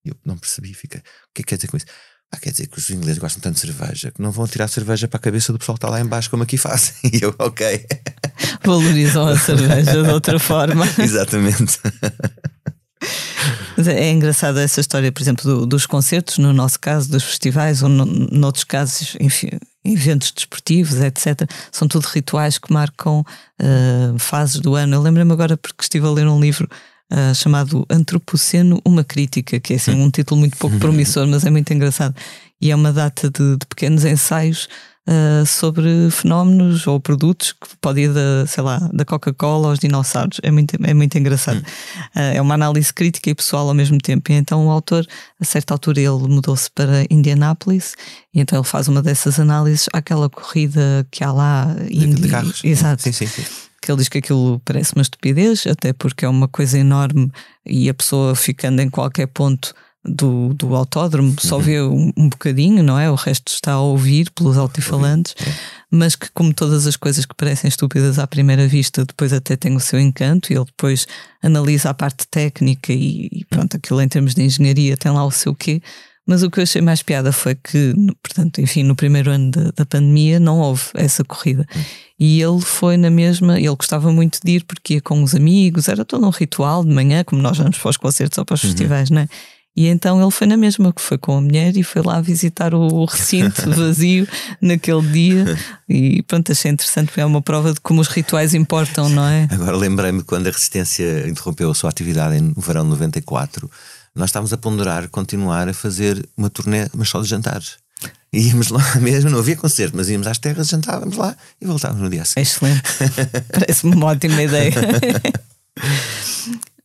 B: E eu não percebi, fica. O que é que quer dizer com isso? Ah, quer dizer que os ingleses gostam tanto de cerveja que não vão tirar cerveja para a cabeça do pessoal que está lá embaixo, como aqui fazem. E eu, ok.
A: Valorizam a cerveja de outra forma.
B: Exatamente.
A: É engraçada essa história, por exemplo, do, dos concertos, no nosso caso, dos festivais, ou no, noutros casos, enfim, eventos desportivos, etc. São tudo rituais que marcam uh, fases do ano. Eu lembro-me agora porque estive a ler um livro uh, chamado Antropoceno, uma crítica, que é assim, um título muito pouco promissor, mas é muito engraçado. E é uma data de, de pequenos ensaios uh, sobre fenómenos ou produtos que pode ir da, sei lá, da Coca-Cola aos dinossauros. É muito, é muito engraçado. Uh, é uma análise crítica e pessoal ao mesmo tempo. E então o autor, a certa altura, ele mudou-se para Indianápolis e então ele faz uma dessas análises àquela corrida que há lá.
B: De, de carros.
A: Exato.
B: Sim, sim, sim
A: que ele diz que aquilo parece uma estupidez, até porque é uma coisa enorme e a pessoa ficando em qualquer ponto do, do autódromo só uhum. vê um, um, bocadinho, não é? O resto está a ouvir pelos altifalantes, mas que, como todas as coisas que parecem estúpidas à primeira vista, depois até tem o seu encanto e ele depois analisa a parte técnica e, e pronto, aquilo em termos de engenharia tem lá o seu quê. Mas o que eu achei mais piada foi que, portanto, enfim, no primeiro ano da, da pandemia não houve essa corrida. E ele foi na mesma, ele gostava muito de ir porque ia com os amigos, era todo um ritual de manhã, como nós vamos para os concertos ou para os uhum. festivais, não é? E então ele foi na mesma, que foi com a mulher e foi lá visitar o recinto vazio naquele dia. E pronto, achei interessante, porque é uma prova de como os rituais importam, não é?
B: Agora lembrei-me quando a Resistência interrompeu a sua atividade no verão de 94, nós estávamos a ponderar continuar a fazer uma turnê, mas só de jantares. E íamos lá mesmo, não havia concerto, mas íamos às terras, jantávamos lá e voltávamos no dia seguinte.
A: Excelente. Parece-me uma ótima ideia.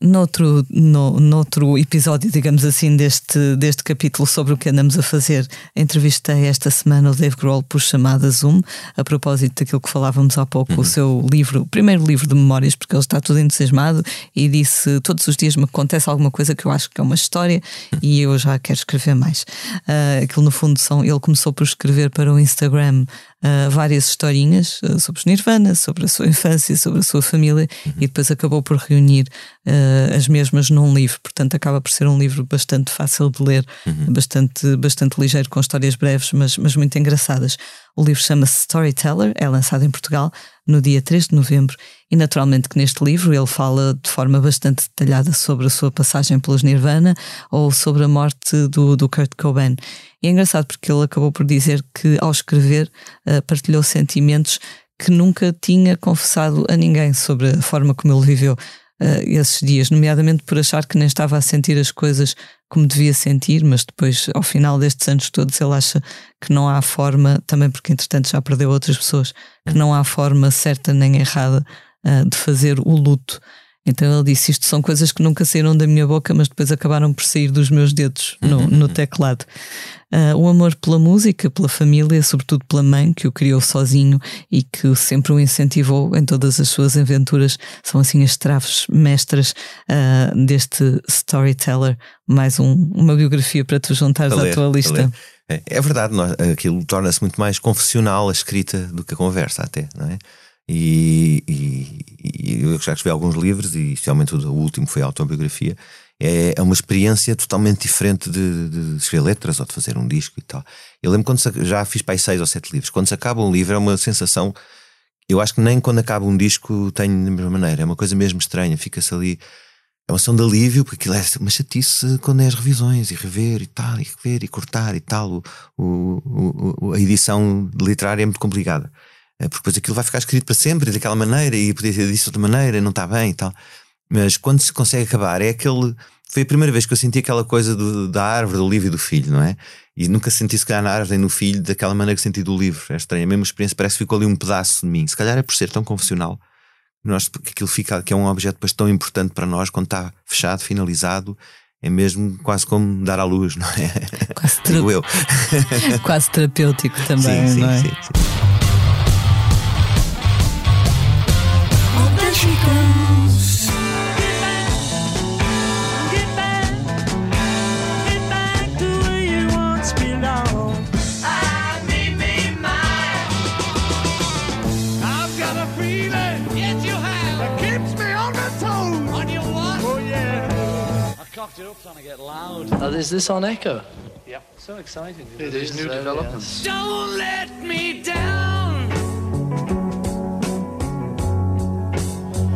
A: Noutro, no, noutro episódio, digamos assim, deste, deste capítulo sobre o que andamos a fazer, entrevistei esta semana o Dave Grohl por chamada Zoom, a propósito daquilo que falávamos há pouco, uhum. o seu livro, o primeiro livro de memórias, porque ele está todo entusiasmado e disse: Todos os dias me acontece alguma coisa que eu acho que é uma história uhum. e eu já quero escrever mais. Uh, aquilo, no fundo, são. Ele começou por escrever para o Instagram uh, várias historinhas uh, sobre os Nirvana, sobre a sua infância, sobre a sua família, uhum. e depois acabou por reunir uh, as mesmas num livro. Portanto, acaba por ser um livro bastante fácil de ler, uhum. bastante, bastante ligeiro, com histórias breves, mas, mas muito engraçadas. O livro chama-se Storyteller, é lançado em Portugal no dia 3 de novembro, e naturalmente que neste livro ele fala de forma bastante detalhada sobre a sua passagem pelos Nirvana ou sobre a morte do, do Kurt Cobain. E é engraçado porque ele acabou por dizer que ao escrever uh, partilhou sentimentos que nunca tinha confessado a ninguém sobre a forma como ele viveu uh, esses dias, nomeadamente por achar que nem estava a sentir as coisas como devia sentir, mas depois, ao final destes anos todos, ele acha que não há forma, também porque entretanto já perdeu outras pessoas, que não há forma certa nem errada uh, de fazer o luto. Então ele disse: Isto são coisas que nunca saíram da minha boca, mas depois acabaram por sair dos meus dedos no, uhum. no teclado. Uh, o amor pela música, pela família, sobretudo pela mãe, que o criou sozinho e que sempre o incentivou em todas as suas aventuras, são assim as traves mestras uh, deste storyteller. Mais um, uma biografia para tu juntares ler, à tua lista.
B: É, é verdade, nós, aquilo torna-se muito mais confessional a escrita do que a conversa, até, não é? E, e, e eu já escrevi alguns livros, e especialmente o último foi a autobiografia. É, é uma experiência totalmente diferente de, de, escrever letras ou de fazer um disco e tal. Eu lembro quando se, já fiz para aí seis ou sete livros. Quando se acaba um livro é uma sensação. Eu acho que nem quando acaba um disco tenho da mesma maneira. É uma coisa mesmo estranha. Fica-se ali. É uma ação de alívio, porque aquilo é uma chatice quando é as revisões e rever e tal, e rever e cortar e tal. O, o, o, a edição literária é muito complicada. É, porque depois aquilo vai ficar escrito para sempre daquela maneira e podia ter disso de outra maneira, não está bem e tal. Mas quando se consegue acabar, é aquele, foi a primeira vez que eu senti aquela coisa do, da árvore, do livro e do filho, não é? E nunca senti se calhar na árvore nem no filho daquela maneira que senti do livro. É estranho. A mesma experiência parece que ficou ali um pedaço de mim. Se calhar é por ser tão confessional nós, que aquilo fica, que é um objeto depois tão importante para nós quando está fechado, finalizado. É mesmo quase como dar à luz, não é?
A: Quase, ter... eu. quase terapêutico também,
B: sim, sim,
A: não é?
B: Sim, sim.
E: Uh, is this on Echo?
F: Yep.
E: So exciting.
F: It is new
E: uh,
F: developments.
C: Don't let me down.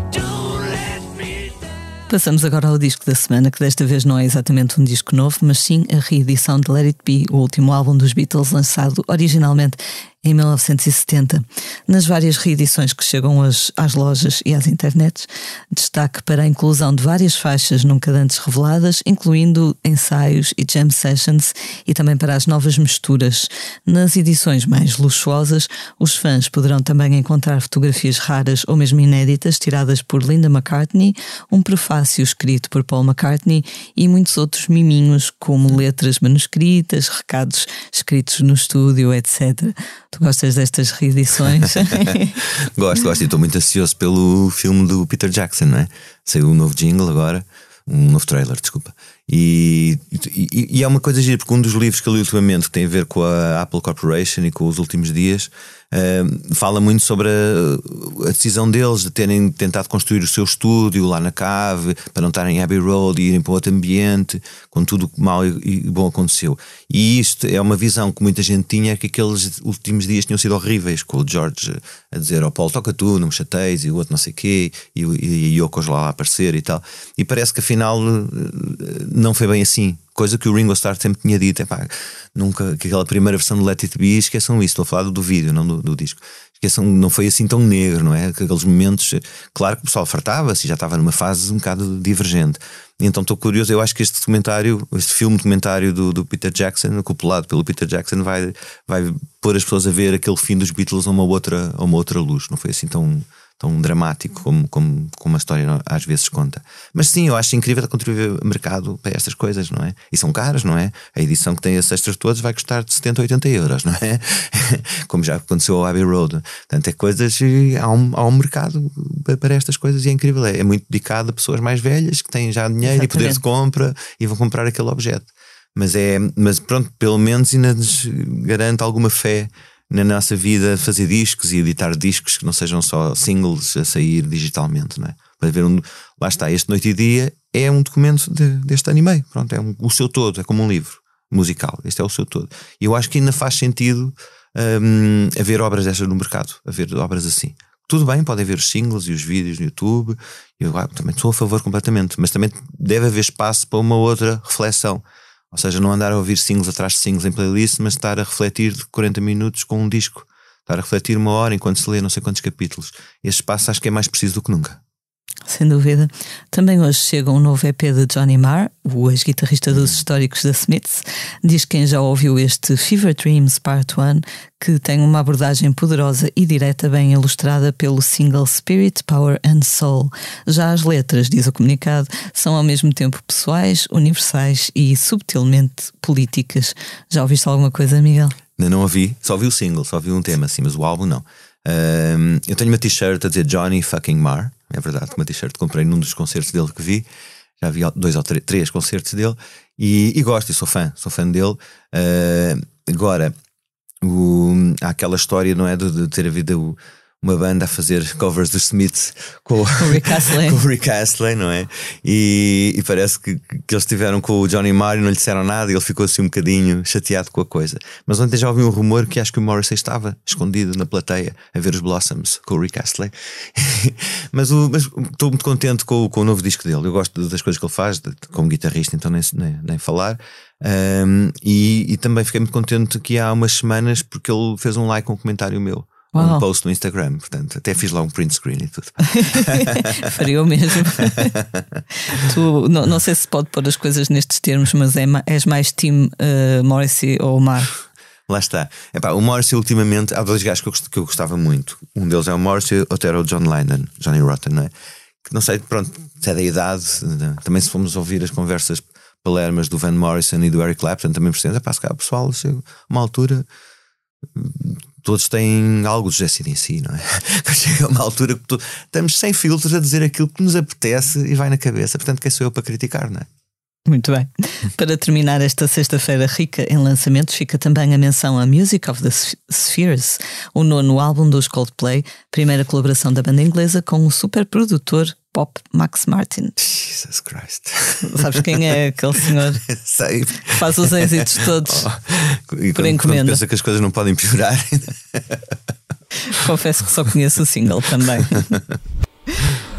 C: Don't let me down.
A: Passamos agora ao disco da semana, que desta vez não é exatamente um disco novo, mas sim a reedição de Let It Be, o último álbum dos Beatles lançado originalmente em 1970. Nas várias reedições que chegam hoje às lojas e às internets, destaque para a inclusão de várias faixas nunca antes reveladas, incluindo ensaios e jam sessions, e também para as novas misturas. Nas edições mais luxuosas, os fãs poderão também encontrar fotografias raras ou mesmo inéditas tiradas por Linda McCartney, um prefácio escrito por Paul McCartney e muitos outros miminhos, como letras manuscritas, recados escritos no estúdio, etc. Tu gostas destas reedições?
B: gosto, gosto e estou muito ansioso pelo filme do Peter Jackson, não é? Saiu um novo jingle agora, um novo trailer, desculpa. E, e, e é uma coisa gira, porque um dos livros que eu li ultimamente que tem a ver com a Apple Corporation e com os últimos dias uh, fala muito sobre a, a, decisão deles de terem tentado construir o seu estúdio lá na cave para não estarem em Abbey Road e irem para outro ambiente, com tudo mal e, e bom aconteceu. E isto é uma visão que muita gente tinha que aqueles últimos dias tinham sido horríveis, com o George a dizer ao Paulo toca tu, não me chateis, e o outro não sei o quê, e, e, e Yoko lá a aparecer e tal. E parece que afinal não foi bem assim. Coisa que o Ringo Starr sempre tinha dito: é pá, nunca, que aquela primeira versão do Let It Be, esqueçam isso. Estou a falar do vídeo, não do, do disco. Esqueçam, não foi assim tão negro, não é? Aqueles momentos, claro que o pessoal fartava-se, já estava numa fase um bocado divergente. Então estou curioso, eu acho que este documentário, este filme documentário do, do Peter Jackson, acoplado pelo Peter Jackson, vai, vai pôr as pessoas a ver aquele fim dos Beatles a uma outra, a uma outra luz. Não foi assim tão tão dramático como, como, como a história às vezes conta. Mas sim, eu acho incrível contribuir o mercado para estas coisas, não é? E são caras, não é? A edição que tem esses extras todos vai custar de 70, 80 euros, não é? como já aconteceu ao Abbey Road. Portanto, é coisas, há um, há um mercado para estas coisas e é incrível. É, é muito dedicado a pessoas mais velhas que têm já dinheiro Exatamente. e poder de compra e vão comprar aquele objeto. Mas é, mas pronto, pelo menos ainda nos garante alguma fé na nossa vida fazer discos e editar discos que não sejam só singles a sair digitalmente, não é? Para ver um, lá está, este Noite e Dia é um documento de, deste anime, pronto, é um, o seu todo, é como um livro musical, este é o seu todo. E eu acho que ainda faz sentido um, haver obras destas no mercado, haver obras assim. Tudo bem, podem ver os singles e os vídeos no YouTube, eu ah, também sou a favor completamente, mas também deve haver espaço para uma outra reflexão. Ou seja, não andar a ouvir singles atrás de singles em playlist, mas estar a refletir de 40 minutos com um disco. Estar a refletir uma hora enquanto se lê não sei quantos capítulos. Este espaço acho que é mais preciso do que nunca.
A: Sem dúvida. Também hoje chega um novo EP de Johnny Marr, o ex-guitarrista dos históricos da Smiths. Diz quem já ouviu este Fever Dreams Part 1 que tem uma abordagem poderosa e direta, bem ilustrada pelo single Spirit, Power and Soul. Já as letras, diz o comunicado, são ao mesmo tempo pessoais, universais e subtilmente políticas. Já ouviste alguma coisa, Miguel?
B: Ainda não ouvi, só ouvi o single, só ouvi um tema assim, mas o álbum não. Um, eu tenho uma t-shirt a dizer Johnny fucking Marr, é verdade, uma t-shirt comprei num dos concertos dele que vi. Já vi dois ou três, três concertos dele e, e, gosto, e sou fã, sou fã dele. Uh, agora, o, há aquela história, não é? De, de ter havido uma banda a fazer covers dos Smiths com,
A: o Rick Astley.
B: com o Rick Astley, não é? E, e parece que, que, eles estiveram com o Johnny Marr e não lhe disseram nada e ele ficou assim um bocadinho chateado com a coisa. Mas ontem já ouvi um rumor que acho que o Morrissey estava escondido na plateia a ver os Blossoms com o Rick Astley. mas, estou muito contente com, com o novo disco dele. Eu gosto das coisas que ele faz, de, como guitarrista, então nem, nem, nem falar. Um, e, e também fiquei muito contente que há umas semanas porque ele fez um like com um comentário meu um post no Instagram. Portanto, até fiz lá um print screen e tudo.
A: Faria o mesmo. tu, não, não, sei se pode pôr as coisas nestes termos, mas é, és mais Tim uh, Morrissey ou Mar?
B: Lá está. Epá, o Morrissey, ultimamente, há dois gajos que eu, gostava muito. Um deles é o Morrissey, outro era o John Lennon, Johnny Rotten, não é? Que não sei, pronto, se é da idade. Também, se formos ouvir as conversas palermas do Van Morrison e do Eric Clapton, também percebemos, epá, se cá, pessoal, chega uma altura todos têm algo de si, não é? Chega uma altura que tu, estamos sem filtros a dizer aquilo que nos apetece e vai na cabeça. Portanto, quem sou eu para criticar, não é?
A: Muito bem. Para terminar esta sexta-feira rica em lançamentos, fica também a menção a Music of the Spheres, o nono álbum dos Coldplay, primeira colaboração da banda inglesa com o superprodutor pop Max Martin.
B: Jesus Christ.
A: Sabes quem é aquele senhor?
B: Sei.
A: Faz os êxitos todos oh, e por quando, encomenda. Quando
B: pensa que as coisas não podem piorar.
A: Confesso que só conheço o single também.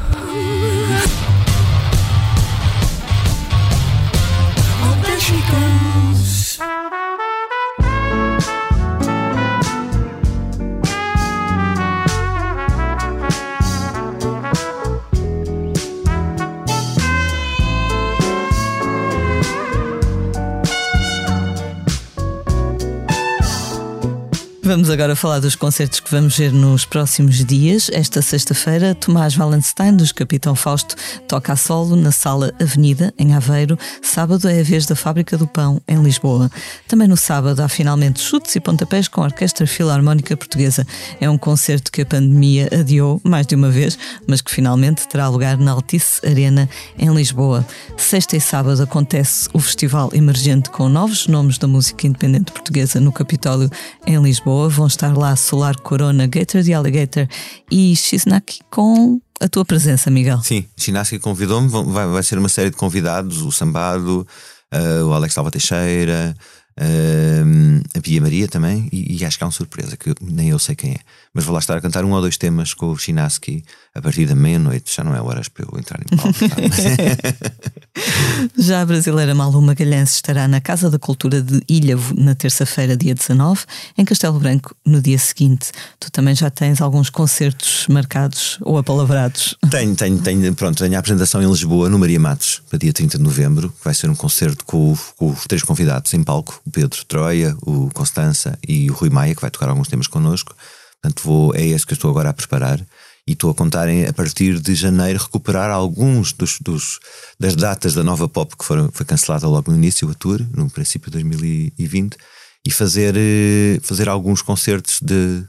A: Vamos agora falar dos concertos que vamos ver nos próximos dias. Esta sexta-feira, Tomás Wallenstein, dos Capitão Fausto, toca a solo na Sala Avenida, em Aveiro. Sábado é a vez da Fábrica do Pão, em Lisboa. Também no sábado há finalmente chutes e pontapés com a Orquestra Filarmónica Portuguesa. É um concerto que a pandemia adiou mais de uma vez, mas que finalmente terá lugar na Altice Arena, em Lisboa. Sexta e sábado acontece o Festival Emergente com novos nomes da música independente portuguesa no Capitólio, em Lisboa. Lisboa. Vão estar lá Solar Corona, Gator de Alligator e Shiznaki com a tua presença, Miguel.
B: Sim, Shiznaki convidou-me. Vai, vai ser uma série de convidados: o Sambado, uh, o Alex Salva Teixeira, uh, a Pia Maria também. E, e, acho que há uma surpresa que nem eu sei quem é. Mas vou lá estar a cantar um ou dois temas com o Shinaski a partir da meia-noite. Já não é horas para eu entrar em palco.
A: Já a brasileira Malu Magalhães estará na Casa da Cultura de Ilhavo na terça-feira, dia 19, em Castelo Branco no dia seguinte. Tu também já tens alguns concertos marcados ou apalavrados?
B: Tenho, tenho, tenho. Pronto, tenho a apresentação em Lisboa, no Maria Matos, para dia 30 de novembro, que vai ser um concerto com, com os três convidados em palco: o Pedro Troia, o Constança e o Rui Maia, que vai tocar alguns temas connosco. Portanto, vou, é esse que eu estou agora a preparar e estou a contar em, a partir de janeiro recuperar alguns dos, dos, das datas da nova pop que foram, foi cancelada logo no início, a tour, no princípio de 2020, e fazer, eh, fazer alguns concertos de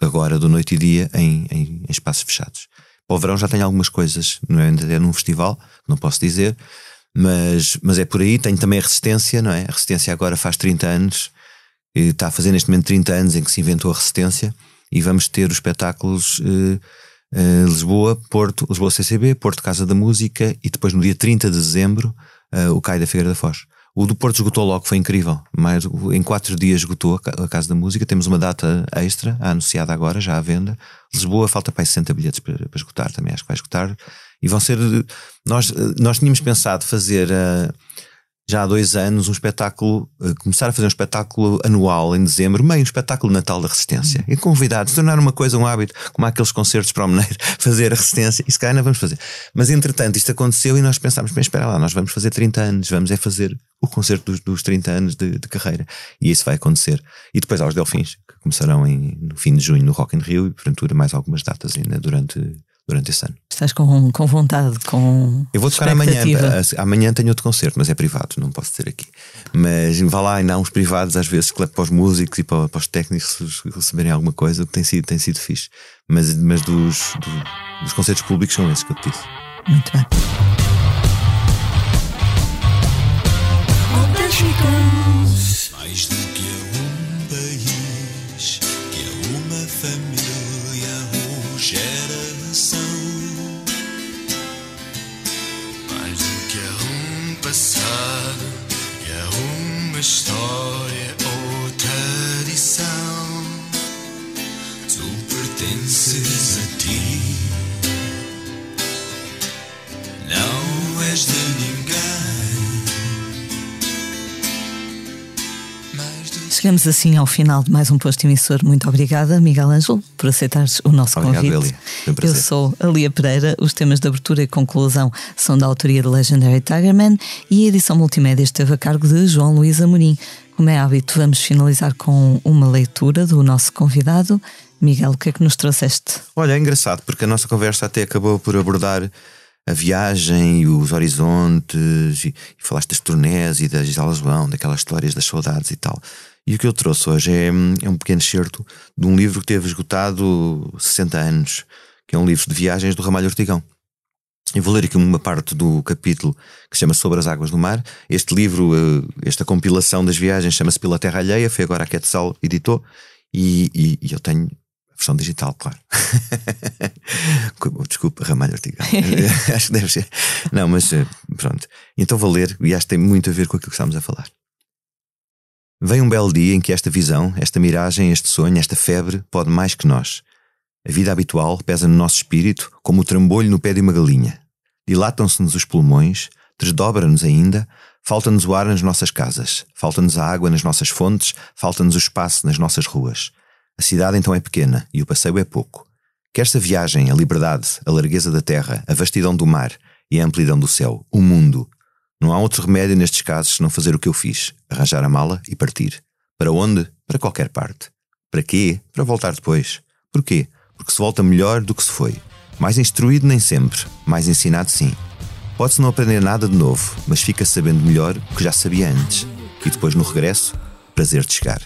B: agora, do noite e dia, em, em, em espaços fechados. Para o verão já tenho algumas coisas, não é, ainda é num festival, não posso dizer, mas, mas é por aí. Tenho também a Resistência, não é? A Resistência agora faz 30 anos, está a fazer neste momento 30 anos em que se inventou a Resistência, e vamos ter os espetáculos. Eh, uh, Lisboa, Porto, Lisboa CCB, Porto Casa da Música e depois no dia 30 de dezembro uh, o CAI da Figueira da Foz. O do Porto esgotou logo, foi incrível. Mas em quatro dias esgotou a Casa da Música. Temos uma data extra, anunciada agora, já à venda. Lisboa falta para 60 bilhetes para, para esgotar também, acho que vai esgotar. E vão ser. Nós, nós tínhamos pensado fazer. Uh, já há dois anos um espetáculo, uh, começar a fazer um espetáculo anual em dezembro, meio um espetáculo Natal da Resistência. E convidados, tornar uma coisa, um hábito, como aqueles concertos para o Mineiro, fazer a Resistência. Se calhar não vamos fazer. Mas entretanto isto aconteceu e nós pensámos, bem, espera lá, nós vamos fazer 30 anos, vamos é fazer o concerto dos, dos 30 anos de, de, carreira. E isso vai acontecer. E depois há os Delfins, que começarão em, no fim de junho no Rock in Rio e porventura mais algumas datas ainda durante durante esse ano.
A: Estás com, com vontade, com.
B: Eu vou tocar amanhã. Amanhã tenho outro concerto, mas é privado, não posso dizer aqui. Mas vá lá, ainda há uns privados, às vezes, para os músicos e para, para os técnicos receberem alguma coisa, tem sido, tem sido fixe. Mas, mas dos, dos, dos concertos públicos são esses que eu te disse.
A: Muito bem. Mais do história ou tradição, tu pertences a ti, não és de ninguém. Chegamos assim ao final de mais um posto emissor. Muito obrigada, Miguel Ângelo, por aceitares o nosso
B: Obrigado,
A: convite.
B: Elia. Um.
A: Eu sou a Lia Pereira. Os temas de abertura e conclusão são da autoria de Legendary Tigerman e a edição multimédia esteve a cargo de João Luís Amorim. Como é hábito, vamos finalizar com uma leitura do nosso convidado. Miguel, o que é que nos trouxeste?
B: Olha, é engraçado porque a nossa conversa até acabou por abordar a viagem e os horizontes e, e falaste das turnés e da Gisela João, daquelas histórias das saudades e tal. E o que eu trouxe hoje é, é um pequeno excerto de um livro que teve esgotado 60 anos, que é um livro de viagens do Ramalho Ortigão. Eu vou ler aqui uma parte do capítulo que se chama Sobre as Águas do Mar. Este livro, eh, esta compilação das viagens, chama-se Pela Terra Alheia, foi agora a Quetzal editou, e, e, e eu tenho a versão digital, claro. Desculpa, Ramalho Ortigão. acho que deve ser. Não, mas eh, pronto. Então vou ler, e acho que tem muito a ver com aquilo que estamos a falar. Vem um belo dia em que esta visão, esta miragem, este sonho, esta febre pode mais que nós. A vida habitual pesa no nosso espírito como o trambolho no pé de uma galinha. Dilatam-se-nos os pulmões, desdobra-nos ainda, falta-nos o ar nas nossas casas, falta-nos a água nas nossas fontes, falta-nos o espaço nas nossas ruas. A cidade então é pequena e o passeio é pouco. Que esta viagem, a liberdade, a largueza da terra, a vastidão do mar e a amplidão do céu, o mundo. Não há outro remédio nestes casos senão fazer o que eu fiz: arranjar a mala e partir. Para onde? Para qualquer parte. Para quê? Para voltar depois. Porquê? porque se volta melhor do que se foi. Mais instruído nem sempre, mais ensinado sim. Pode-se não aprender nada de novo, mas fica sabendo melhor o que já sabia antes. E depois no regresso, prazer de chegar.